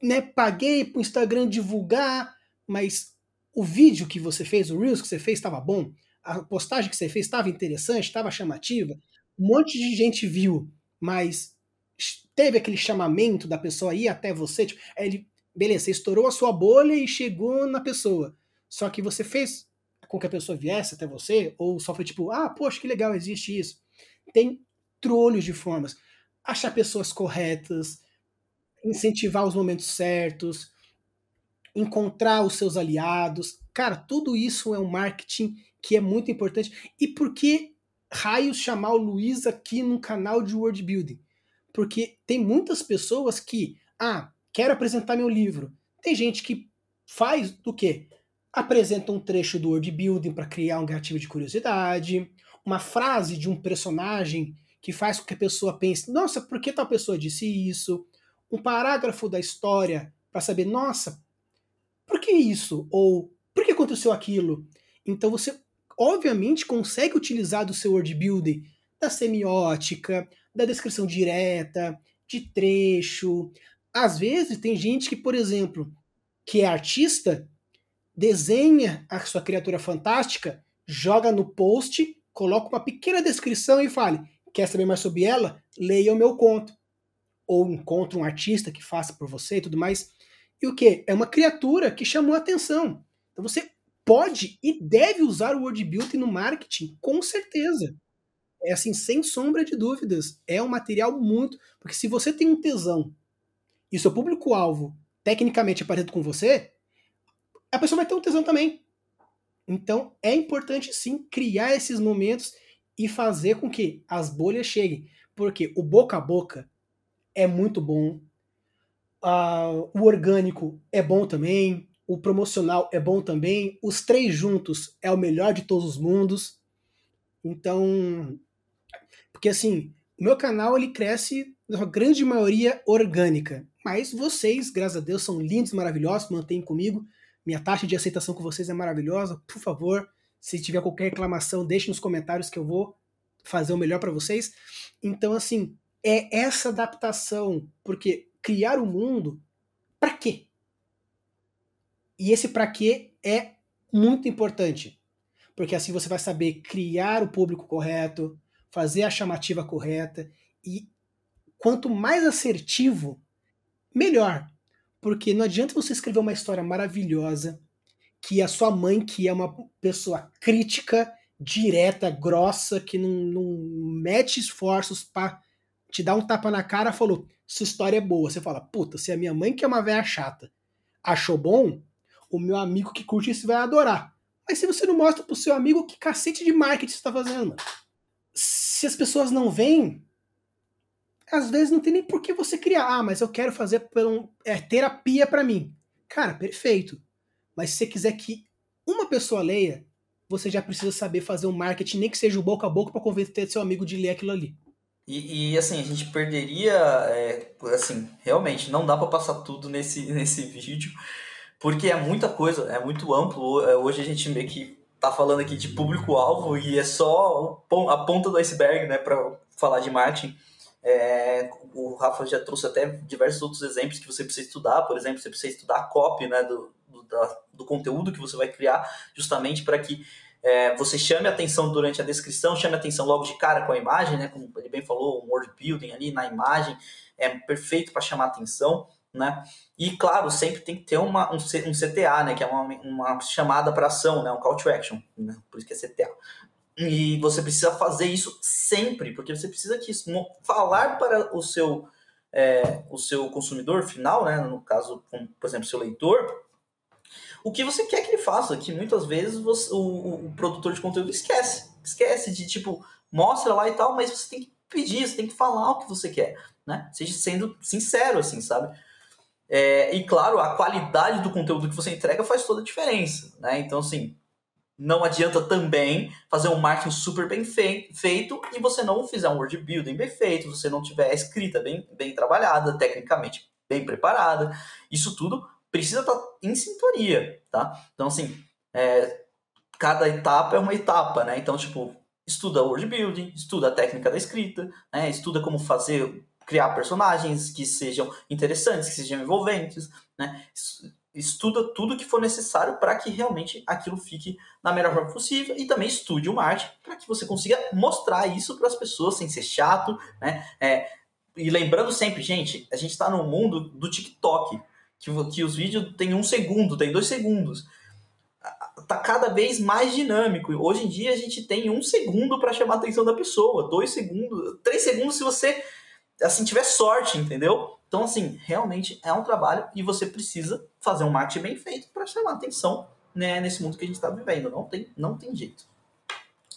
Speaker 1: né, paguei para o Instagram divulgar, mas o vídeo que você fez, o Reels que você fez, estava bom? A postagem que você fez estava interessante, estava chamativa? Um monte de gente viu, mas teve aquele chamamento da pessoa ir até você, tipo, ele, beleza, você estourou a sua bolha e chegou na pessoa. Só que você fez com que a pessoa viesse até você, ou só foi tipo, ah, poxa, que legal, existe isso. Tem trolhos de formas. Achar pessoas corretas, incentivar os momentos certos, encontrar os seus aliados. Cara, tudo isso é um marketing que é muito importante. E por que raios chamar o Luiz aqui num canal de word building? Porque tem muitas pessoas que, ah, quero apresentar meu livro. Tem gente que faz do quê? Apresenta um trecho do word building para criar um gatilho de curiosidade, uma frase de um personagem que faz com que a pessoa pense, nossa, por que tal pessoa disse isso? Um parágrafo da história para saber, nossa, por que isso? Ou por que aconteceu aquilo? Então você, obviamente, consegue utilizar do seu word building, da semiótica, da descrição direta, de trecho. Às vezes tem gente que, por exemplo, que é artista, desenha a sua criatura fantástica, joga no post, coloca uma pequena descrição e fale: quer saber mais sobre ela? Leia o meu conto. Ou encontre um artista que faça por você e tudo mais. E o que? É uma criatura que chamou a atenção. Então você pode e deve usar o word building no marketing, com certeza. É assim, sem sombra de dúvidas. É um material muito. Porque se você tem um tesão e seu público-alvo tecnicamente é parecido com você, a pessoa vai ter um tesão também. Então é importante sim criar esses momentos e fazer com que as bolhas cheguem. Porque o boca a boca é muito bom, uh, o orgânico é bom também, o promocional é bom também, os três juntos é o melhor de todos os mundos. Então, porque assim, o meu canal ele cresce na grande maioria orgânica, mas vocês, graças a Deus, são lindos, maravilhosos, mantêm comigo. Minha taxa de aceitação com vocês é maravilhosa. Por favor, se tiver qualquer reclamação, deixe nos comentários que eu vou fazer o melhor para vocês. Então, assim, é essa adaptação, porque criar o um mundo, para quê? E esse para quê é muito importante, porque assim você vai saber criar o público correto, fazer a chamativa correta e quanto mais assertivo, melhor. Porque não adianta você escrever uma história maravilhosa que a sua mãe, que é uma pessoa crítica, direta, grossa, que não, não mete esforços para te dar um tapa na cara, falou: sua história é boa. Você fala, puta, se a minha mãe, que é uma velha chata, achou bom, o meu amigo que curte isso vai adorar. Mas se você não mostra pro seu amigo que cacete de marketing você tá fazendo. Se as pessoas não veem, às vezes não tem nem por que você criar. Ah, mas eu quero fazer por um, é, terapia para mim. Cara, perfeito. Mas se você quiser que uma pessoa leia, você já precisa saber fazer um marketing, nem que seja o boca a boca, para convencer seu amigo de ler aquilo ali.
Speaker 2: E, e, assim, a gente perderia, é, assim, realmente, não dá para passar tudo nesse, nesse vídeo, porque é muita coisa, é muito amplo. É, hoje a gente meio que tá falando aqui de público-alvo e é só a ponta do iceberg, né, para falar de marketing. É, o Rafa já trouxe até diversos outros exemplos que você precisa estudar, por exemplo, você precisa estudar a copy, né, do, do, da, do conteúdo que você vai criar, justamente para que é, você chame atenção durante a descrição, chame atenção logo de cara com a imagem, né? Como ele bem falou, um word building ali na imagem é perfeito para chamar atenção, né? E claro, sempre tem que ter uma, um, um CTA, né? Que é uma, uma chamada para ação, né? Um call to action, né? por isso que é CTA. E você precisa fazer isso sempre, porque você precisa que falar para o seu é, o seu consumidor final, né? No caso, por exemplo, seu leitor, o que você quer que ele faça, que muitas vezes você, o, o, produtor de conteúdo esquece. Esquece de, tipo, mostra lá e tal, mas você tem que pedir, você tem que falar o que você quer. né? Seja sendo sincero, assim, sabe? É, e claro, a qualidade do conteúdo que você entrega faz toda a diferença, né? Então, assim, não adianta também fazer um marketing super bem feito e você não fizer um word building bem feito, você não tiver a escrita bem, bem trabalhada, tecnicamente bem preparada. Isso tudo precisa estar em sintonia, tá? Então, assim, é, cada etapa é uma etapa, né? Então, tipo, estuda word building, estuda a técnica da escrita, né? estuda como fazer, criar personagens que sejam interessantes, que sejam envolventes, né? Estuda tudo que for necessário para que realmente aquilo fique na melhor forma possível e também estude o marketing para que você consiga mostrar isso para as pessoas sem ser chato, né? É, e lembrando sempre, gente, a gente está no mundo do TikTok, que, que os vídeos têm um segundo, tem dois segundos tá cada vez mais dinâmico. Hoje em dia a gente tem um segundo para chamar a atenção da pessoa, dois segundos, três segundos se você assim tiver sorte, entendeu? Então assim, realmente é um trabalho e você precisa fazer um marketing bem feito para chamar atenção né, nesse mundo que a gente está vivendo. Não tem, não tem jeito.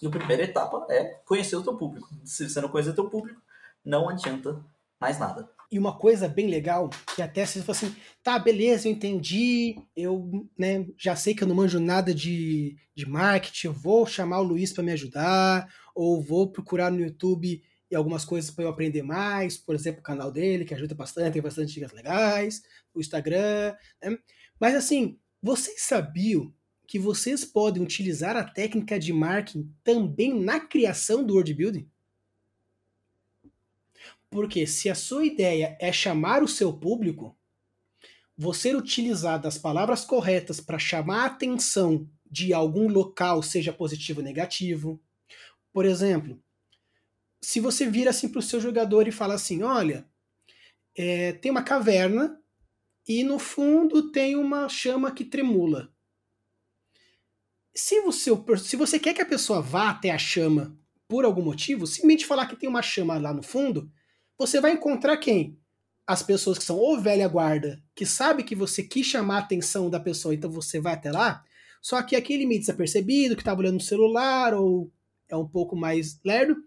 Speaker 2: E a primeira etapa é conhecer o teu público. Se você não conhecer o teu público, não adianta mais nada.
Speaker 1: E uma coisa bem legal, que até se fosse assim, tá, beleza, eu entendi, eu né, já sei que eu não manjo nada de, de marketing, eu vou chamar o Luiz para me ajudar, ou vou procurar no YouTube e algumas coisas para eu aprender mais, por exemplo, o canal dele, que ajuda bastante, tem bastante dicas legais, o Instagram, né? Mas assim, vocês sabiam que vocês podem utilizar a técnica de marketing também na criação do word building? Porque se a sua ideia é chamar o seu público, você utilizar das palavras corretas para chamar a atenção de algum local, seja positivo ou negativo. Por exemplo, se você vira assim para o seu jogador e fala assim: olha, é, tem uma caverna e no fundo tem uma chama que tremula. Se você, se você quer que a pessoa vá até a chama por algum motivo, simplesmente falar que tem uma chama lá no fundo, você vai encontrar quem? As pessoas que são ou velha guarda, que sabe que você quis chamar a atenção da pessoa, então você vai até lá, só que aquele meio desapercebido, que estava olhando no celular, ou é um pouco mais lerdo,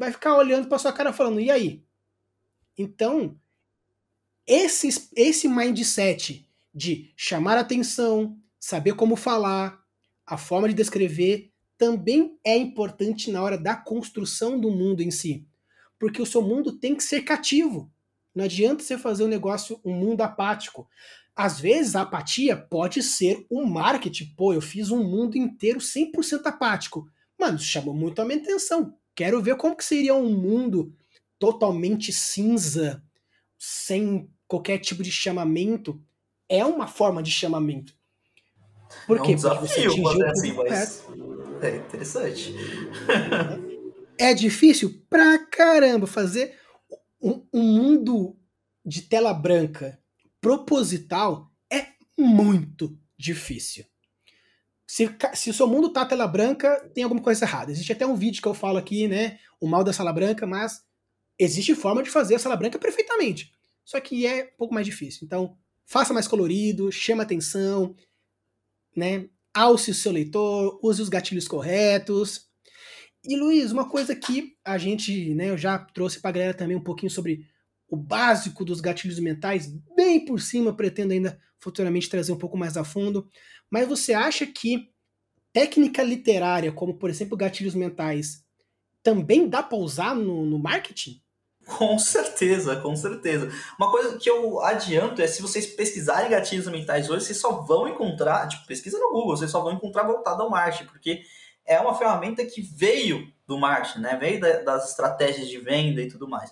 Speaker 1: vai ficar olhando para sua cara falando, e aí? Então, esse, esse mindset de chamar atenção, saber como falar, a forma de descrever, também é importante na hora da construção do mundo em si porque o seu mundo tem que ser cativo. Não adianta você fazer um negócio, um mundo apático. Às vezes a apatia pode ser um marketing. Pô, eu fiz um mundo inteiro 100% apático. Mano, isso chamou muito a minha atenção. Quero ver como que seria um mundo totalmente cinza, sem qualquer tipo de chamamento. É uma forma de chamamento.
Speaker 2: Por é um quê? Desafio, Porque você atingiu assim, mas... É interessante.
Speaker 1: É difícil pra caramba fazer um, um mundo de tela branca proposital é muito difícil. Se, se o seu mundo tá tela branca, tem alguma coisa errada. Existe até um vídeo que eu falo aqui, né? O mal da sala branca, mas existe forma de fazer a sala branca perfeitamente. Só que é um pouco mais difícil. Então, faça mais colorido, chama atenção, né? Alce o seu leitor, use os gatilhos corretos, e Luiz, uma coisa que a gente, né, eu já trouxe para a galera também um pouquinho sobre o básico dos gatilhos mentais, bem por cima, pretendo ainda futuramente trazer um pouco mais a fundo. Mas você acha que técnica literária, como por exemplo gatilhos mentais, também dá para usar no, no marketing?
Speaker 2: Com certeza, com certeza. Uma coisa que eu adianto é se vocês pesquisarem gatilhos mentais hoje, vocês só vão encontrar, tipo, pesquisa no Google, vocês só vão encontrar voltado ao marketing, porque é uma ferramenta que veio do marketing, né? Veio das estratégias de venda e tudo mais.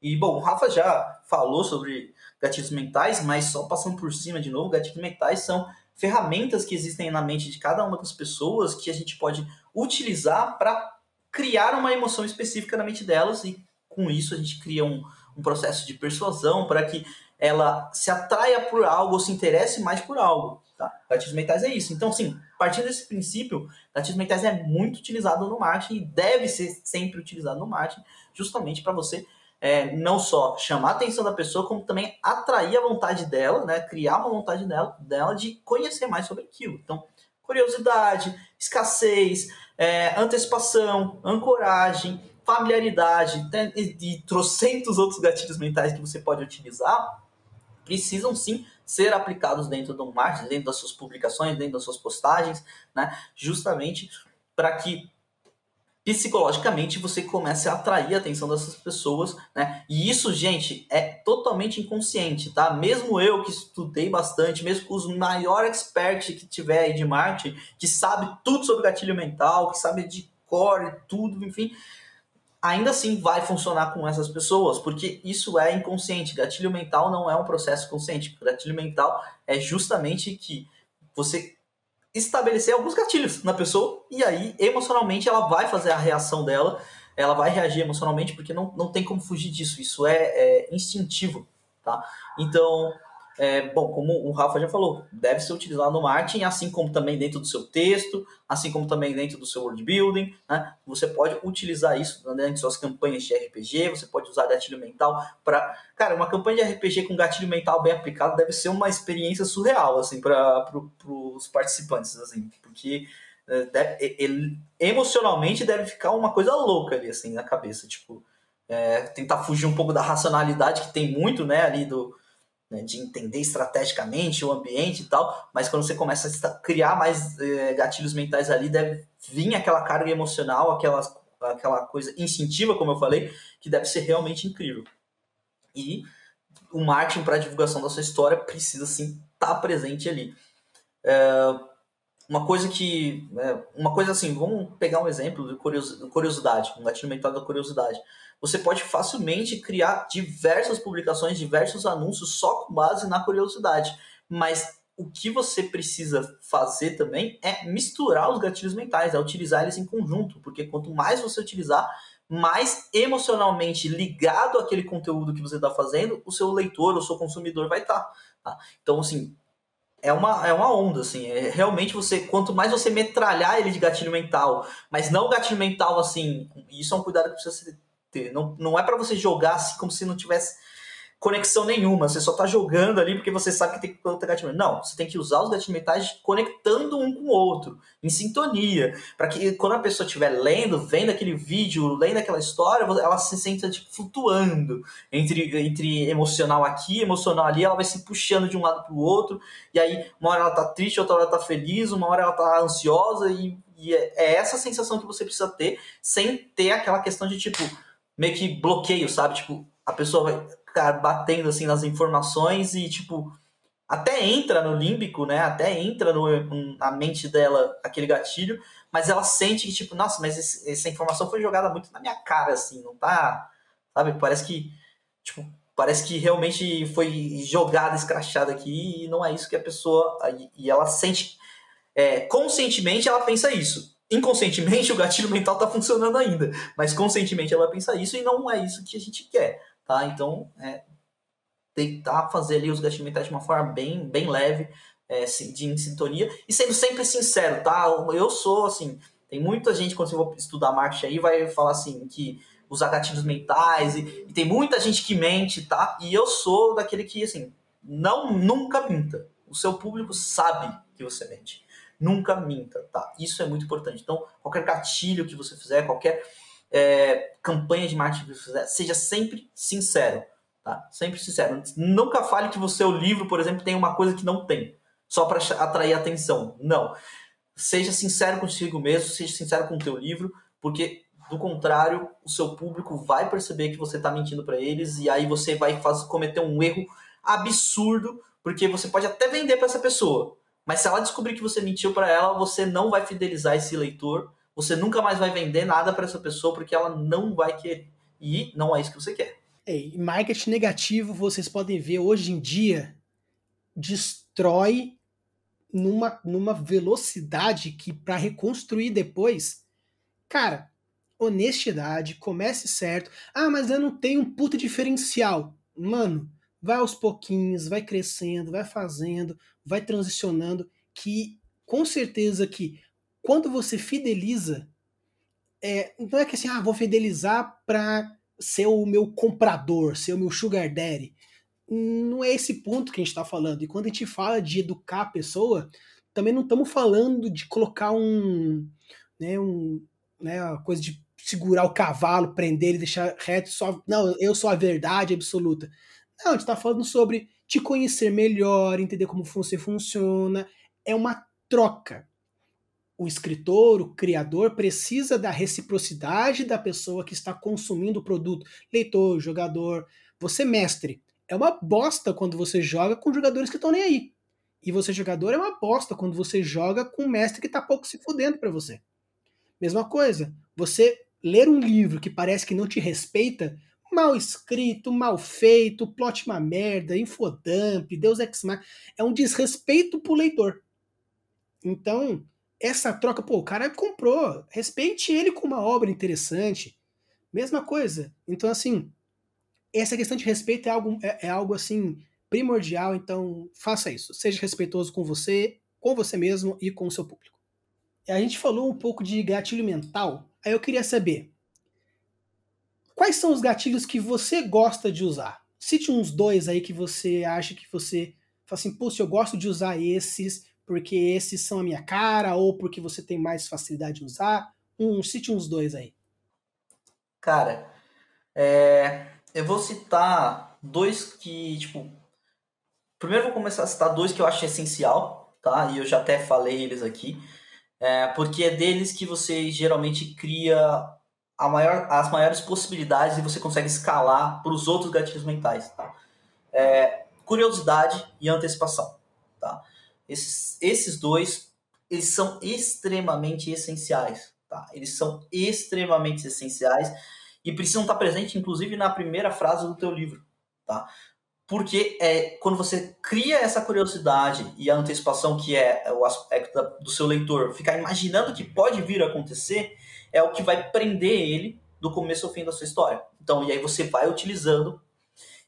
Speaker 2: E, bom, o Rafa já falou sobre gatilhos mentais, mas só passando por cima de novo, gatilhos mentais são ferramentas que existem na mente de cada uma das pessoas que a gente pode utilizar para criar uma emoção específica na mente delas e com isso a gente cria um, um processo de persuasão para que ela se atraia por algo ou se interesse mais por algo. Tá? Gatilhos mentais é isso. Então, sim, partindo desse princípio, gatilhos mentais é muito utilizado no marketing e deve ser sempre utilizado no marketing, justamente para você é, não só chamar a atenção da pessoa, como também atrair a vontade dela, né? criar uma vontade dela, dela de conhecer mais sobre aquilo. Então, curiosidade, escassez, é, antecipação, ancoragem, familiaridade né, e trocentos outros gatilhos mentais que você pode utilizar, precisam sim ser aplicados dentro do marketing, dentro das suas publicações, dentro das suas postagens, né? Justamente para que psicologicamente você comece a atrair a atenção dessas pessoas, né? E isso, gente, é totalmente inconsciente, tá? Mesmo eu que estudei bastante, mesmo com os maiores experts que tiver aí de marketing, que sabe tudo sobre gatilho mental, que sabe de core, tudo, enfim, ainda assim vai funcionar com essas pessoas, porque isso é inconsciente. Gatilho mental não é um processo consciente. Gatilho mental é justamente que você estabelecer alguns gatilhos na pessoa e aí emocionalmente ela vai fazer a reação dela, ela vai reagir emocionalmente porque não, não tem como fugir disso. Isso é, é instintivo, tá? Então é, bom, como o Rafa já falou, deve ser utilizado no marketing, assim como também dentro do seu texto, assim como também dentro do seu word building. Né? Você pode utilizar isso dentro de suas campanhas de RPG, você pode usar gatilho mental para. Cara, uma campanha de RPG com gatilho mental bem aplicado deve ser uma experiência surreal assim, para pro, os participantes, assim, porque é, deve, ele, emocionalmente deve ficar uma coisa louca ali assim, na cabeça. Tipo, é, tentar fugir um pouco da racionalidade que tem muito né, ali do né, de entender estrategicamente o ambiente e tal, mas quando você começa a criar mais é, gatilhos mentais ali, deve vir aquela carga emocional, aquela, aquela coisa instintiva, como eu falei, que deve ser realmente incrível. E o marketing para a divulgação da sua história precisa sim estar tá presente ali. É, uma coisa que. É, uma coisa assim, vamos pegar um exemplo de curiosidade, um gatilho mental da curiosidade você pode facilmente criar diversas publicações, diversos anúncios só com base na curiosidade. Mas o que você precisa fazer também é misturar os gatilhos mentais, é utilizar eles em conjunto, porque quanto mais você utilizar, mais emocionalmente ligado àquele conteúdo que você está fazendo, o seu leitor, o seu consumidor vai estar. Tá, tá? Então, assim, é uma, é uma onda, assim. É, realmente você, quanto mais você metralhar ele de gatilho mental, mas não gatilho mental assim, isso é um cuidado que precisa ter. Não, não é para você jogar assim como se não tivesse conexão nenhuma. Você só tá jogando ali porque você sabe que tem que colocar gatilho Não, você tem que usar os gatilhos mentais conectando um com o outro, em sintonia, para que quando a pessoa estiver lendo, vendo aquele vídeo, lendo aquela história, ela se sinta tipo, flutuando entre, entre emocional aqui, emocional ali, ela vai se puxando de um lado para o outro, e aí uma hora ela tá triste, outra hora ela tá feliz, uma hora ela tá ansiosa, e, e é, é essa sensação que você precisa ter, sem ter aquela questão de tipo meio que bloqueio, sabe? Tipo, a pessoa vai ficar batendo assim nas informações e, tipo, até entra no límbico, né? Até entra no, na mente dela aquele gatilho, mas ela sente que, tipo, nossa, mas esse, essa informação foi jogada muito na minha cara, assim, não tá. Sabe? Parece que. Tipo, parece que realmente foi jogada, escrachada aqui, e não é isso que a pessoa. E ela sente. É, conscientemente ela pensa isso inconscientemente o gatilho mental está funcionando ainda, mas conscientemente ela vai pensar isso e não é isso que a gente quer, tá? Então, é, tentar fazer ali os gatilhos mentais de uma forma bem, bem leve, é, de em sintonia e sendo sempre sincero, tá? Eu sou assim, tem muita gente quando você for estudar marketing aí vai falar assim que usar gatilhos mentais e, e tem muita gente que mente, tá? E eu sou daquele que assim, não nunca minta. O seu público sabe que você mente nunca minta, tá? Isso é muito importante. Então, qualquer gatilho que você fizer, qualquer é, campanha de marketing que você fizer, seja sempre sincero, tá? Sempre sincero. Nunca fale que o seu livro, por exemplo, tem uma coisa que não tem, só para atrair atenção. Não. Seja sincero consigo mesmo, seja sincero com o teu livro, porque do contrário, o seu público vai perceber que você está mentindo para eles e aí você vai fazer, cometer um erro absurdo, porque você pode até vender para essa pessoa, mas se ela descobrir que você mentiu para ela, você não vai fidelizar esse leitor, você nunca mais vai vender nada para essa pessoa porque ela não vai querer. E não é isso que você quer.
Speaker 1: É, marketing negativo, vocês podem ver hoje em dia, destrói numa, numa velocidade que para reconstruir depois, cara, honestidade, comece certo. Ah, mas eu não tenho um puta diferencial. Mano, vai aos pouquinhos, vai crescendo, vai fazendo, vai transicionando, que com certeza que quando você fideliza, é, não é que assim, ah, vou fidelizar para ser o meu comprador, ser o meu sugar daddy. Não é esse ponto que a gente está falando. E quando a gente fala de educar a pessoa, também não estamos falando de colocar um, né, um, né, uma coisa de segurar o cavalo, prender ele, deixar reto, só. Não, eu sou a verdade absoluta. Não, a gente está falando sobre te conhecer melhor, entender como você funciona. É uma troca. O escritor, o criador, precisa da reciprocidade da pessoa que está consumindo o produto. Leitor, jogador, você mestre. É uma bosta quando você joga com jogadores que estão nem aí. E você, jogador, é uma bosta quando você joga com um mestre que está pouco se fudendo para você. Mesma coisa, você ler um livro que parece que não te respeita, mal escrito, mal feito, plot uma merda, infodump, Deus Ex Machina, é um desrespeito pro leitor. Então, essa troca, pô, o cara comprou, respeite ele com uma obra interessante. Mesma coisa. Então, assim, essa questão de respeito é algo, é, é algo assim, primordial, então faça isso. Seja respeitoso com você, com você mesmo e com o seu público. A gente falou um pouco de gatilho mental, aí eu queria saber, Quais são os gatilhos que você gosta de usar? Cite uns dois aí que você acha que você fala assim, pô, eu gosto de usar esses porque esses são a minha cara ou porque você tem mais facilidade de usar. Um, cite uns dois aí.
Speaker 2: Cara, é, eu vou citar dois que, tipo, primeiro vou começar a citar dois que eu acho essencial, tá? E eu já até falei eles aqui, é, porque é deles que você geralmente cria maior, as maiores possibilidades e você consegue escalar para os outros gatilhos mentais. Tá? É, curiosidade e antecipação. Tá? Esses, esses dois eles são extremamente essenciais. Tá? Eles são extremamente essenciais e precisam estar presentes, inclusive, na primeira frase do teu livro. Tá? Porque é, quando você cria essa curiosidade e a antecipação, que é o aspecto do seu leitor, ficar imaginando que pode vir a acontecer, é o que vai prender ele do começo ao fim da sua história. Então, e aí você vai utilizando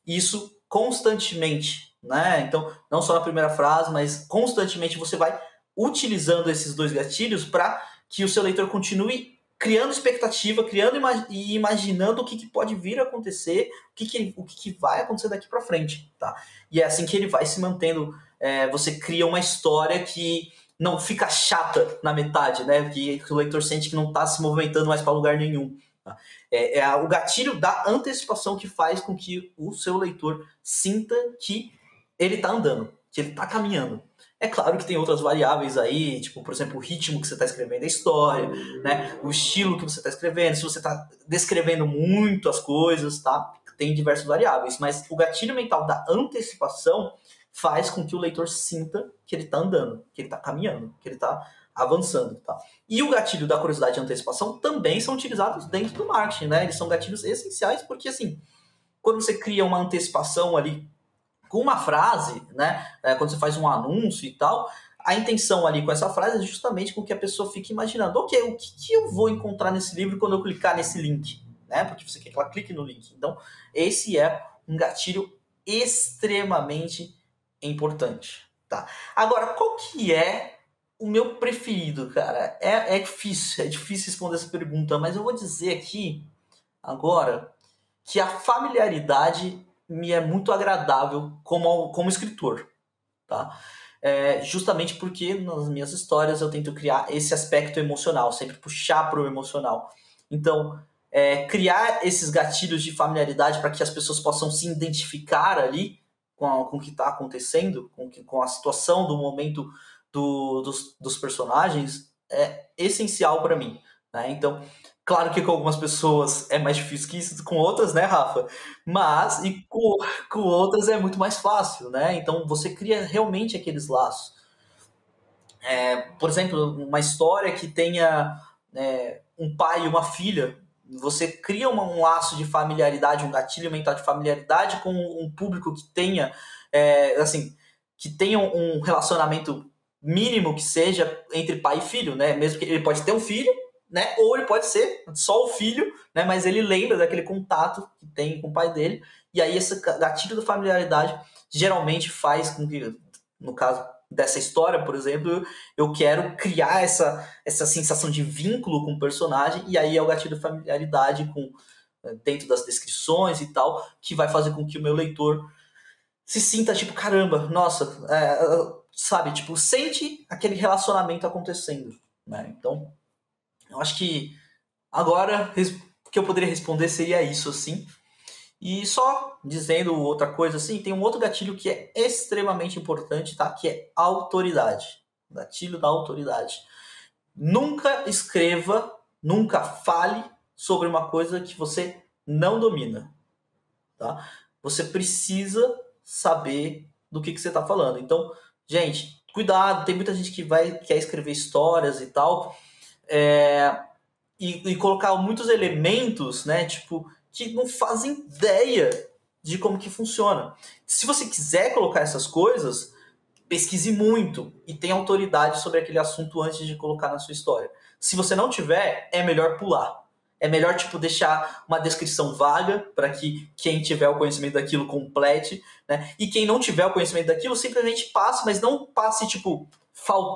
Speaker 2: isso constantemente, né? Então, não só na primeira frase, mas constantemente você vai utilizando esses dois gatilhos para que o seu leitor continue criando expectativa, criando e imaginando o que, que, pode vir a acontecer, o que, que, o que, que vai acontecer daqui para frente, tá? E é assim que ele vai se mantendo. É, você cria uma história que não fica chata na metade, né? Que, o leitor sente que não está se movimentando mais para lugar nenhum. Tá? É, é, o gatilho da antecipação que faz com que o seu leitor sinta que ele está andando, que ele está caminhando. É claro que tem outras variáveis aí, tipo, por exemplo, o ritmo que você está escrevendo a história, né? O estilo que você está escrevendo, se você está descrevendo muito as coisas, tá? Tem diversas variáveis, mas o gatilho mental da antecipação faz com que o leitor sinta que ele está andando, que ele está caminhando, que ele está avançando. Tá? E o gatilho da curiosidade e antecipação também são utilizados dentro do marketing, né? Eles são gatilhos essenciais porque, assim, quando você cria uma antecipação ali com uma frase, né? É, quando você faz um anúncio e tal, a intenção ali com essa frase é justamente com que a pessoa fique imaginando, ok, o que, que eu vou encontrar nesse livro quando eu clicar nesse link? Né? Porque você quer que ela clique no link. Então, esse é um gatilho extremamente importante, tá? Agora, qual que é o meu preferido, cara? É, é difícil, é difícil responder essa pergunta, mas eu vou dizer aqui, agora, que a familiaridade me é muito agradável como, como escritor, tá? É, justamente porque nas minhas histórias eu tento criar esse aspecto emocional, sempre puxar para o emocional. Então, é, criar esses gatilhos de familiaridade para que as pessoas possam se identificar ali com, a, com o que está acontecendo, com, com a situação do momento do, dos, dos personagens, é essencial para mim. Né? Então, claro que com algumas pessoas é mais difícil que isso, com outras, né, Rafa? Mas, e com, com outras é muito mais fácil, né? Então, você cria realmente aqueles laços. É, por exemplo, uma história que tenha é, um pai e uma filha você cria uma, um laço de familiaridade, um gatilho mental de familiaridade com um público que tenha, é, assim, que tenha um relacionamento mínimo que seja entre pai e filho, né? Mesmo que ele pode ter um filho, né? Ou ele pode ser só o filho, né? Mas ele lembra daquele contato que tem com o pai dele. E aí esse gatilho da familiaridade geralmente faz com que, no caso dessa história, por exemplo, eu quero criar essa, essa sensação de vínculo com o personagem, e aí é o gatilho de familiaridade com eh, dentro das descrições e tal, que vai fazer com que o meu leitor se sinta tipo, caramba, nossa, é, sabe, tipo, sente aquele relacionamento acontecendo, né? Então, eu acho que agora, o que eu poderia responder seria isso, assim. E só dizendo outra coisa, assim, tem um outro gatilho que é extremamente importante, tá? Que é autoridade. Gatilho da autoridade. Nunca escreva, nunca fale sobre uma coisa que você não domina, tá? Você precisa saber do que, que você está falando. Então, gente, cuidado, tem muita gente que vai quer escrever histórias e tal, é, e, e colocar muitos elementos, né? Tipo, que não fazem ideia de como que funciona. Se você quiser colocar essas coisas, pesquise muito e tenha autoridade sobre aquele assunto antes de colocar na sua história. Se você não tiver, é melhor pular. É melhor tipo deixar uma descrição vaga para que quem tiver o conhecimento daquilo complete, né? E quem não tiver o conhecimento daquilo simplesmente passe, mas não passe tipo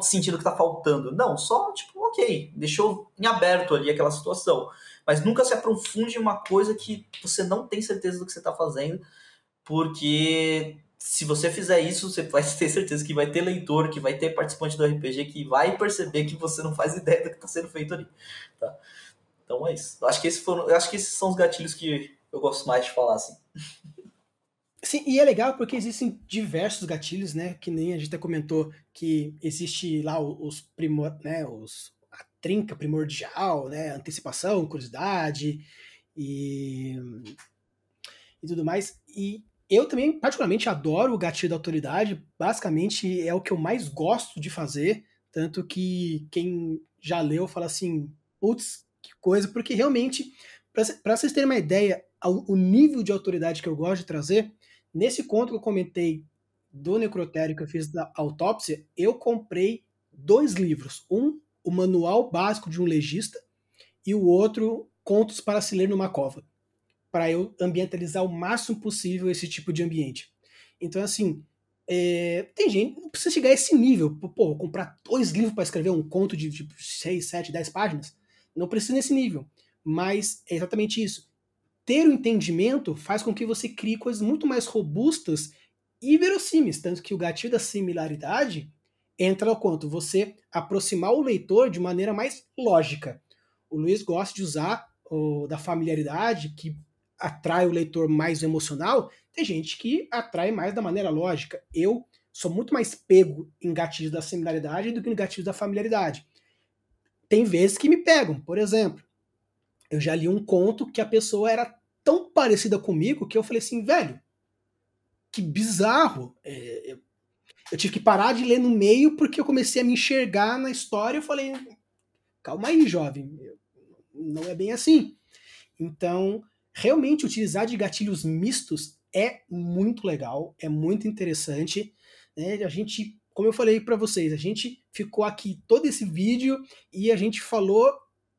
Speaker 2: sentindo que está faltando. Não, só tipo, OK, deixou em aberto ali aquela situação. Mas nunca se aprofunde em uma coisa que você não tem certeza do que você está fazendo, porque se você fizer isso, você vai ter certeza que vai ter leitor, que vai ter participante do RPG que vai perceber que você não faz ideia do que está sendo feito ali. Tá? Então é isso. Eu acho que esses foram, eu acho que esses são os gatilhos que eu gosto mais de falar assim.
Speaker 1: Sim, e é legal porque existem diversos gatilhos, né? Que nem a gente até comentou que existe lá os primor, né? Os trinca primordial, né? Antecipação, curiosidade e e tudo mais. E eu também particularmente adoro o gatilho da autoridade. Basicamente é o que eu mais gosto de fazer, tanto que quem já leu fala assim, putz, que coisa, porque realmente para vocês terem uma ideia, o nível de autoridade que eu gosto de trazer Nesse conto que eu comentei do necrotério que eu fiz da autópsia, eu comprei dois livros. Um, o Manual Básico de um Legista, e o outro, Contos para se ler numa cova. Para eu ambientalizar o máximo possível esse tipo de ambiente. Então, assim, é, tem gente não precisa chegar a esse nível. Pô, comprar dois livros para escrever um conto de tipo 6, 7, 10 páginas. Não precisa nesse nível. Mas é exatamente isso ter o entendimento faz com que você crie coisas muito mais robustas e verossímeis, tanto que o gatilho da similaridade entra ao quanto você aproximar o leitor de maneira mais lógica. O Luiz gosta de usar o da familiaridade, que atrai o leitor mais emocional, tem gente que atrai mais da maneira lógica. Eu sou muito mais pego em gatilhos da similaridade do que em gatilhos da familiaridade. Tem vezes que me pegam, por exemplo, eu já li um conto que a pessoa era tão parecida comigo que eu falei assim, velho, que bizarro. É, eu, tive que parar de ler no meio porque eu comecei a me enxergar na história. Eu falei, calma aí, jovem, não é bem assim. Então, realmente utilizar de gatilhos mistos é muito legal, é muito interessante. Né? A gente, como eu falei para vocês, a gente ficou aqui todo esse vídeo e a gente falou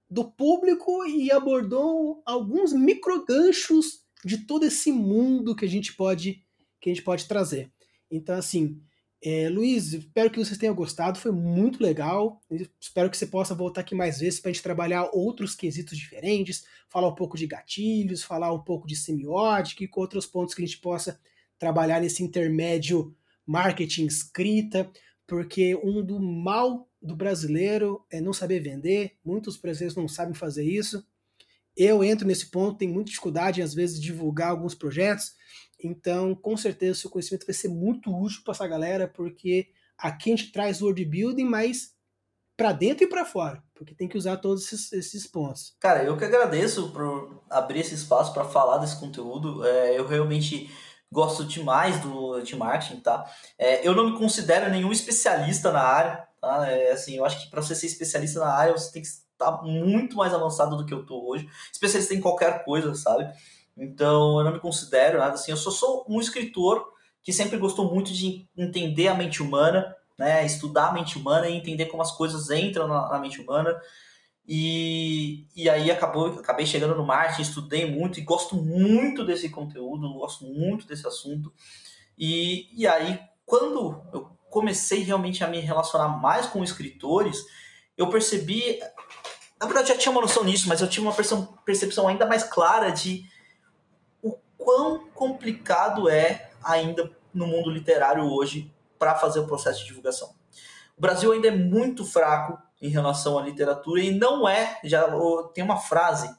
Speaker 1: do público e abordou alguns microganchos de todo esse mundo que a gente pode que a gente pode trazer. Então, assim, é, Luiz, espero que vocês tenham gostado, foi muito legal. Espero que você possa voltar aqui mais vezes para a gente trabalhar outros quesitos diferentes, falar um pouco de gatilhos, falar um pouco de semiótica e com outros pontos que a gente possa trabalhar nesse intermédio marketing escrita, porque um do mal do brasileiro é não saber vender, muitos brasileiros não sabem fazer isso. Eu entro nesse ponto, tenho muita dificuldade às vezes de divulgar alguns projetos, então com certeza o seu conhecimento vai ser muito útil para essa galera, porque aqui a gente traz word building, mas para dentro e para fora, porque tem que usar todos esses, esses, pontos.
Speaker 2: Cara, eu que agradeço por abrir esse espaço para falar desse conteúdo. É, eu realmente gosto demais do de marketing, tá? É, eu não me considero nenhum especialista na área, Tá? É, assim, eu acho que para você ser especialista na área, você tem que estar muito mais avançado do que eu tô hoje. Especialista em qualquer coisa, sabe? Então, eu não me considero nada assim. Eu só sou um escritor que sempre gostou muito de entender a mente humana, né? Estudar a mente humana e entender como as coisas entram na, na mente humana. E, e aí acabou, acabei chegando no marketing, estudei muito e gosto muito desse conteúdo, gosto muito desse assunto. E, e aí, quando eu comecei realmente a me relacionar mais com escritores, eu percebi. Na verdade, já tinha uma noção nisso, mas eu tive uma percepção ainda mais clara de quão complicado é ainda no mundo literário hoje para fazer o processo de divulgação. O Brasil ainda é muito fraco em relação à literatura e não é, já tem uma frase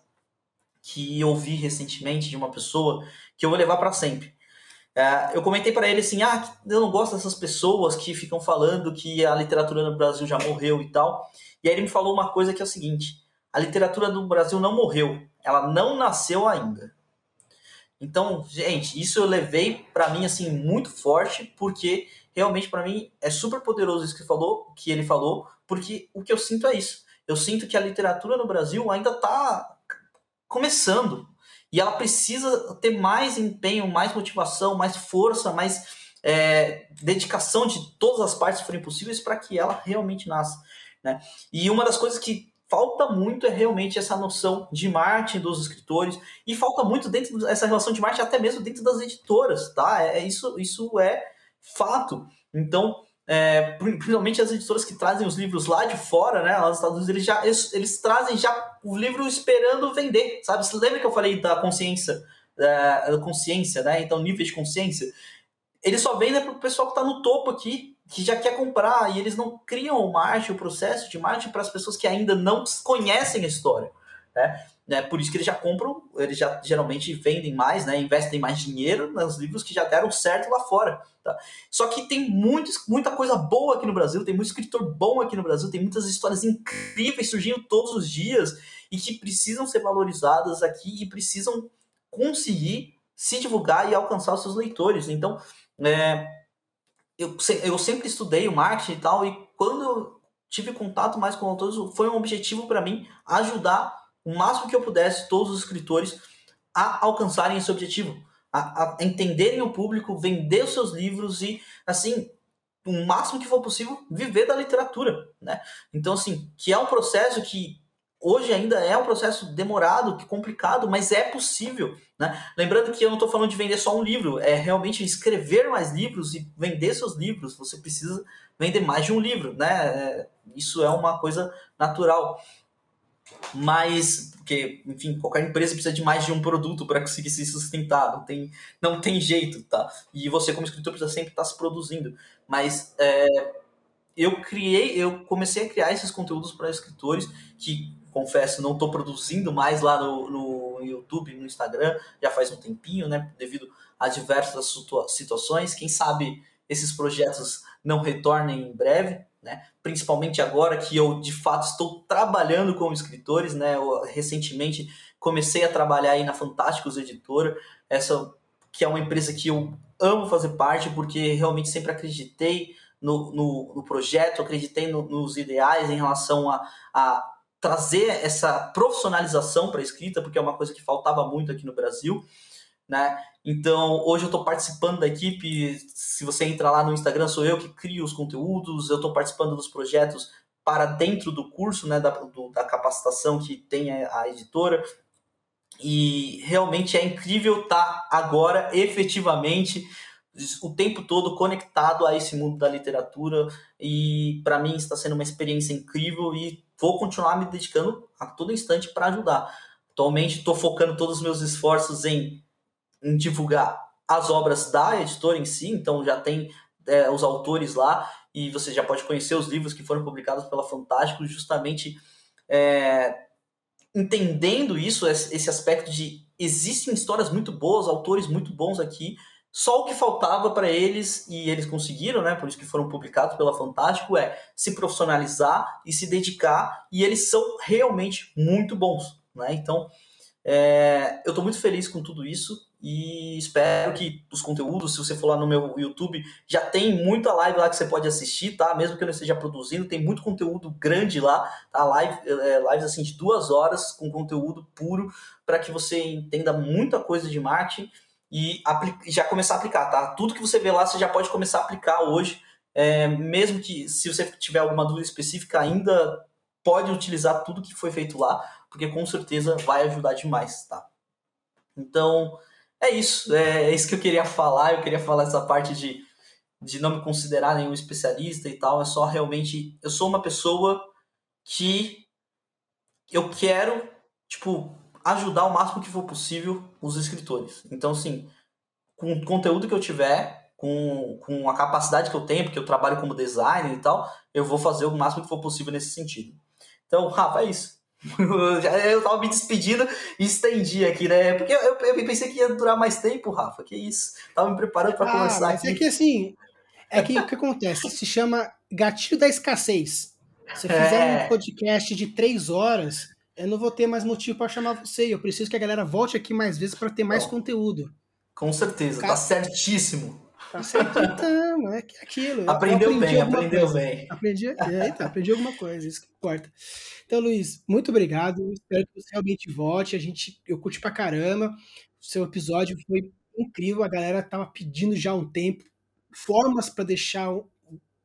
Speaker 2: que eu ouvi recentemente de uma pessoa que eu vou levar para sempre. É, eu comentei para ele assim, ah, eu não gosto dessas pessoas que ficam falando que a literatura no Brasil já morreu e tal. E aí ele me falou uma coisa que é o seguinte: a literatura do Brasil não morreu, ela não nasceu ainda. Então, gente, isso eu levei para mim assim muito forte, porque realmente para mim é super poderoso isso que falou, que ele falou, porque o que eu sinto é isso. Eu sinto que a literatura no Brasil ainda está começando e ela precisa ter mais empenho, mais motivação, mais força, mais é, dedicação de todas as partes que forem possíveis para que ela realmente nasça. Né? E uma das coisas que falta muito é realmente essa noção de marketing dos escritores e falta muito dentro dessa relação de marketing até mesmo dentro das editoras, tá? É, é isso, isso é fato. Então, é, principalmente as editoras que trazem os livros lá de fora, né? Lá nos Estados Unidos, eles, já, eles, eles trazem já o livro esperando vender, sabe? Você lembra que eu falei da consciência, da consciência, né? Então, nível de consciência. Eles só vendem para o pessoal que está no topo aqui, que já quer comprar e eles não criam o marketing, o processo de marketing para as pessoas que ainda não conhecem a história, né? É por isso que eles já compram, eles já geralmente vendem mais, né? Investem mais dinheiro nos livros que já deram certo lá fora. Tá? Só que tem muitos, muita coisa boa aqui no Brasil, tem muito escritor bom aqui no Brasil, tem muitas histórias incríveis surgindo todos os dias e que precisam ser valorizadas aqui e precisam conseguir se divulgar e alcançar os seus leitores. Então, é, eu, eu sempre estudei o marketing e tal, e quando eu tive contato mais com autores, foi um objetivo para mim ajudar o máximo que eu pudesse todos os escritores a alcançarem esse objetivo, a, a entenderem o público, vender os seus livros e, assim, o máximo que for possível, viver da literatura, né? Então, assim, que é um processo que hoje ainda é um processo demorado, complicado, mas é possível. Né? Lembrando que eu não estou falando de vender só um livro, é realmente escrever mais livros e vender seus livros. Você precisa vender mais de um livro, né? É, isso é uma coisa natural. Mas, porque, enfim, qualquer empresa precisa de mais de um produto para conseguir se sustentar, não tem, não tem jeito, tá? E você, como escritor, precisa sempre estar tá se produzindo. Mas é, eu criei, eu comecei a criar esses conteúdos para escritores que confesso, não estou produzindo mais lá no, no YouTube, no Instagram, já faz um tempinho, né? Devido a diversas situações. Quem sabe esses projetos não retornem em breve, né? Principalmente agora que eu de fato estou trabalhando com escritores, né? Eu, recentemente comecei a trabalhar aí na Fantásticos Editora, essa que é uma empresa que eu amo fazer parte porque realmente sempre acreditei no, no, no projeto, acreditei no, nos ideais em relação a, a trazer essa profissionalização para a escrita, porque é uma coisa que faltava muito aqui no Brasil. Né? Então, hoje eu estou participando da equipe. Se você entrar lá no Instagram, sou eu que crio os conteúdos. Eu estou participando dos projetos para dentro do curso, né, da, do, da capacitação que tem a, a, editora. E realmente é incrível estar tá agora efetivamente o tempo todo conectado a esse mundo da literatura e para mim está sendo uma experiência incrível e vou continuar me dedicando a todo instante para ajudar. Atualmente estou focando todos os meus esforços em, em, divulgar as obras da editora em si, então já tem é, os autores lá e você já pode conhecer os livros que foram publicados pela Fantástico, justamente é, entendendo isso, esse aspecto de existem histórias muito boas, autores muito bons aqui só o que faltava para eles, e eles conseguiram, né? Por isso que foram publicados pela Fantástico, é se profissionalizar e se dedicar, e eles são realmente muito bons, né? Então, é, eu estou muito feliz com tudo isso e espero que os conteúdos, se você for lá no meu YouTube, já tem muita live lá que você pode assistir, tá? Mesmo que eu não esteja produzindo, tem muito conteúdo grande lá, tá? Live, é, lives assim de duas horas com conteúdo puro para que você entenda muita coisa de marketing e já começar a aplicar, tá? Tudo que você vê lá, você já pode começar a aplicar hoje, é, mesmo que se você tiver alguma dúvida específica, ainda pode utilizar tudo que foi feito lá, porque com certeza vai ajudar demais, tá? Então, é isso, é, é isso que eu queria falar, eu queria falar essa parte de, de não me considerar nenhum especialista e tal, é só realmente, eu sou uma pessoa que eu quero, tipo, ajudar o máximo que for possível os escritores. Então, assim, com o conteúdo que eu tiver, com, com a capacidade que eu tenho, porque eu trabalho como designer e tal, eu vou fazer o máximo que for possível nesse sentido. Então, Rafa, é isso. eu tava me despedindo e estendi aqui, né? Porque eu, eu, pensei que ia durar mais tempo, Rafa. Que isso? Tava me preparando para ah, conversar
Speaker 1: mas
Speaker 2: aqui.
Speaker 1: É que assim, é que o que acontece? Se chama gatilho da escassez. Se eu fizer é. um podcast de três horas, eu não vou ter mais motivo para chamar você. Eu preciso que a galera volte aqui mais vezes para ter mais conteúdo.
Speaker 2: Com certeza, tá Cara, tá certíssimo.
Speaker 1: Tá certinho, então, é aquilo.
Speaker 2: Aprendeu bem, aprendeu
Speaker 1: coisa.
Speaker 2: bem.
Speaker 1: Aprendi, eita, aprendi alguma coisa, isso que importa. Então, Luiz, muito obrigado. Espero que você realmente volte. A gente, eu curti pra caramba. O seu episódio foi incrível. A galera tava pedindo já há um tempo formas para deixar o,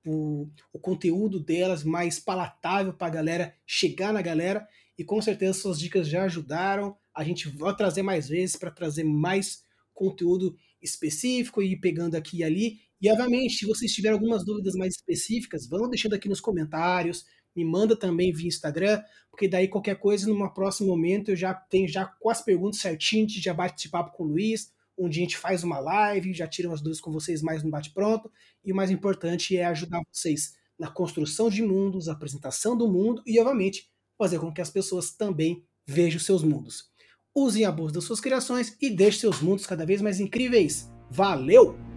Speaker 1: o, o, conteúdo delas mais palatável para a galera chegar na galera. E com certeza suas dicas já ajudaram. A gente vai trazer mais vezes para trazer mais conteúdo específico e ir pegando aqui e ali. E, obviamente, se vocês tiverem algumas dúvidas mais específicas, vão deixando aqui nos comentários, me manda também via Instagram, porque daí qualquer coisa, num próximo momento, eu já tenho já com as perguntas certinho, já bate esse papo com o Luiz, dia a gente faz uma live, já tira umas dúvidas com vocês mais no bate-pronto, e o mais importante é ajudar vocês na construção de mundos, apresentação do mundo e, obviamente, fazer com que as pessoas também vejam seus mundos. Usem a bolsa das suas criações e deixem seus mundos cada vez mais incríveis. Valeu!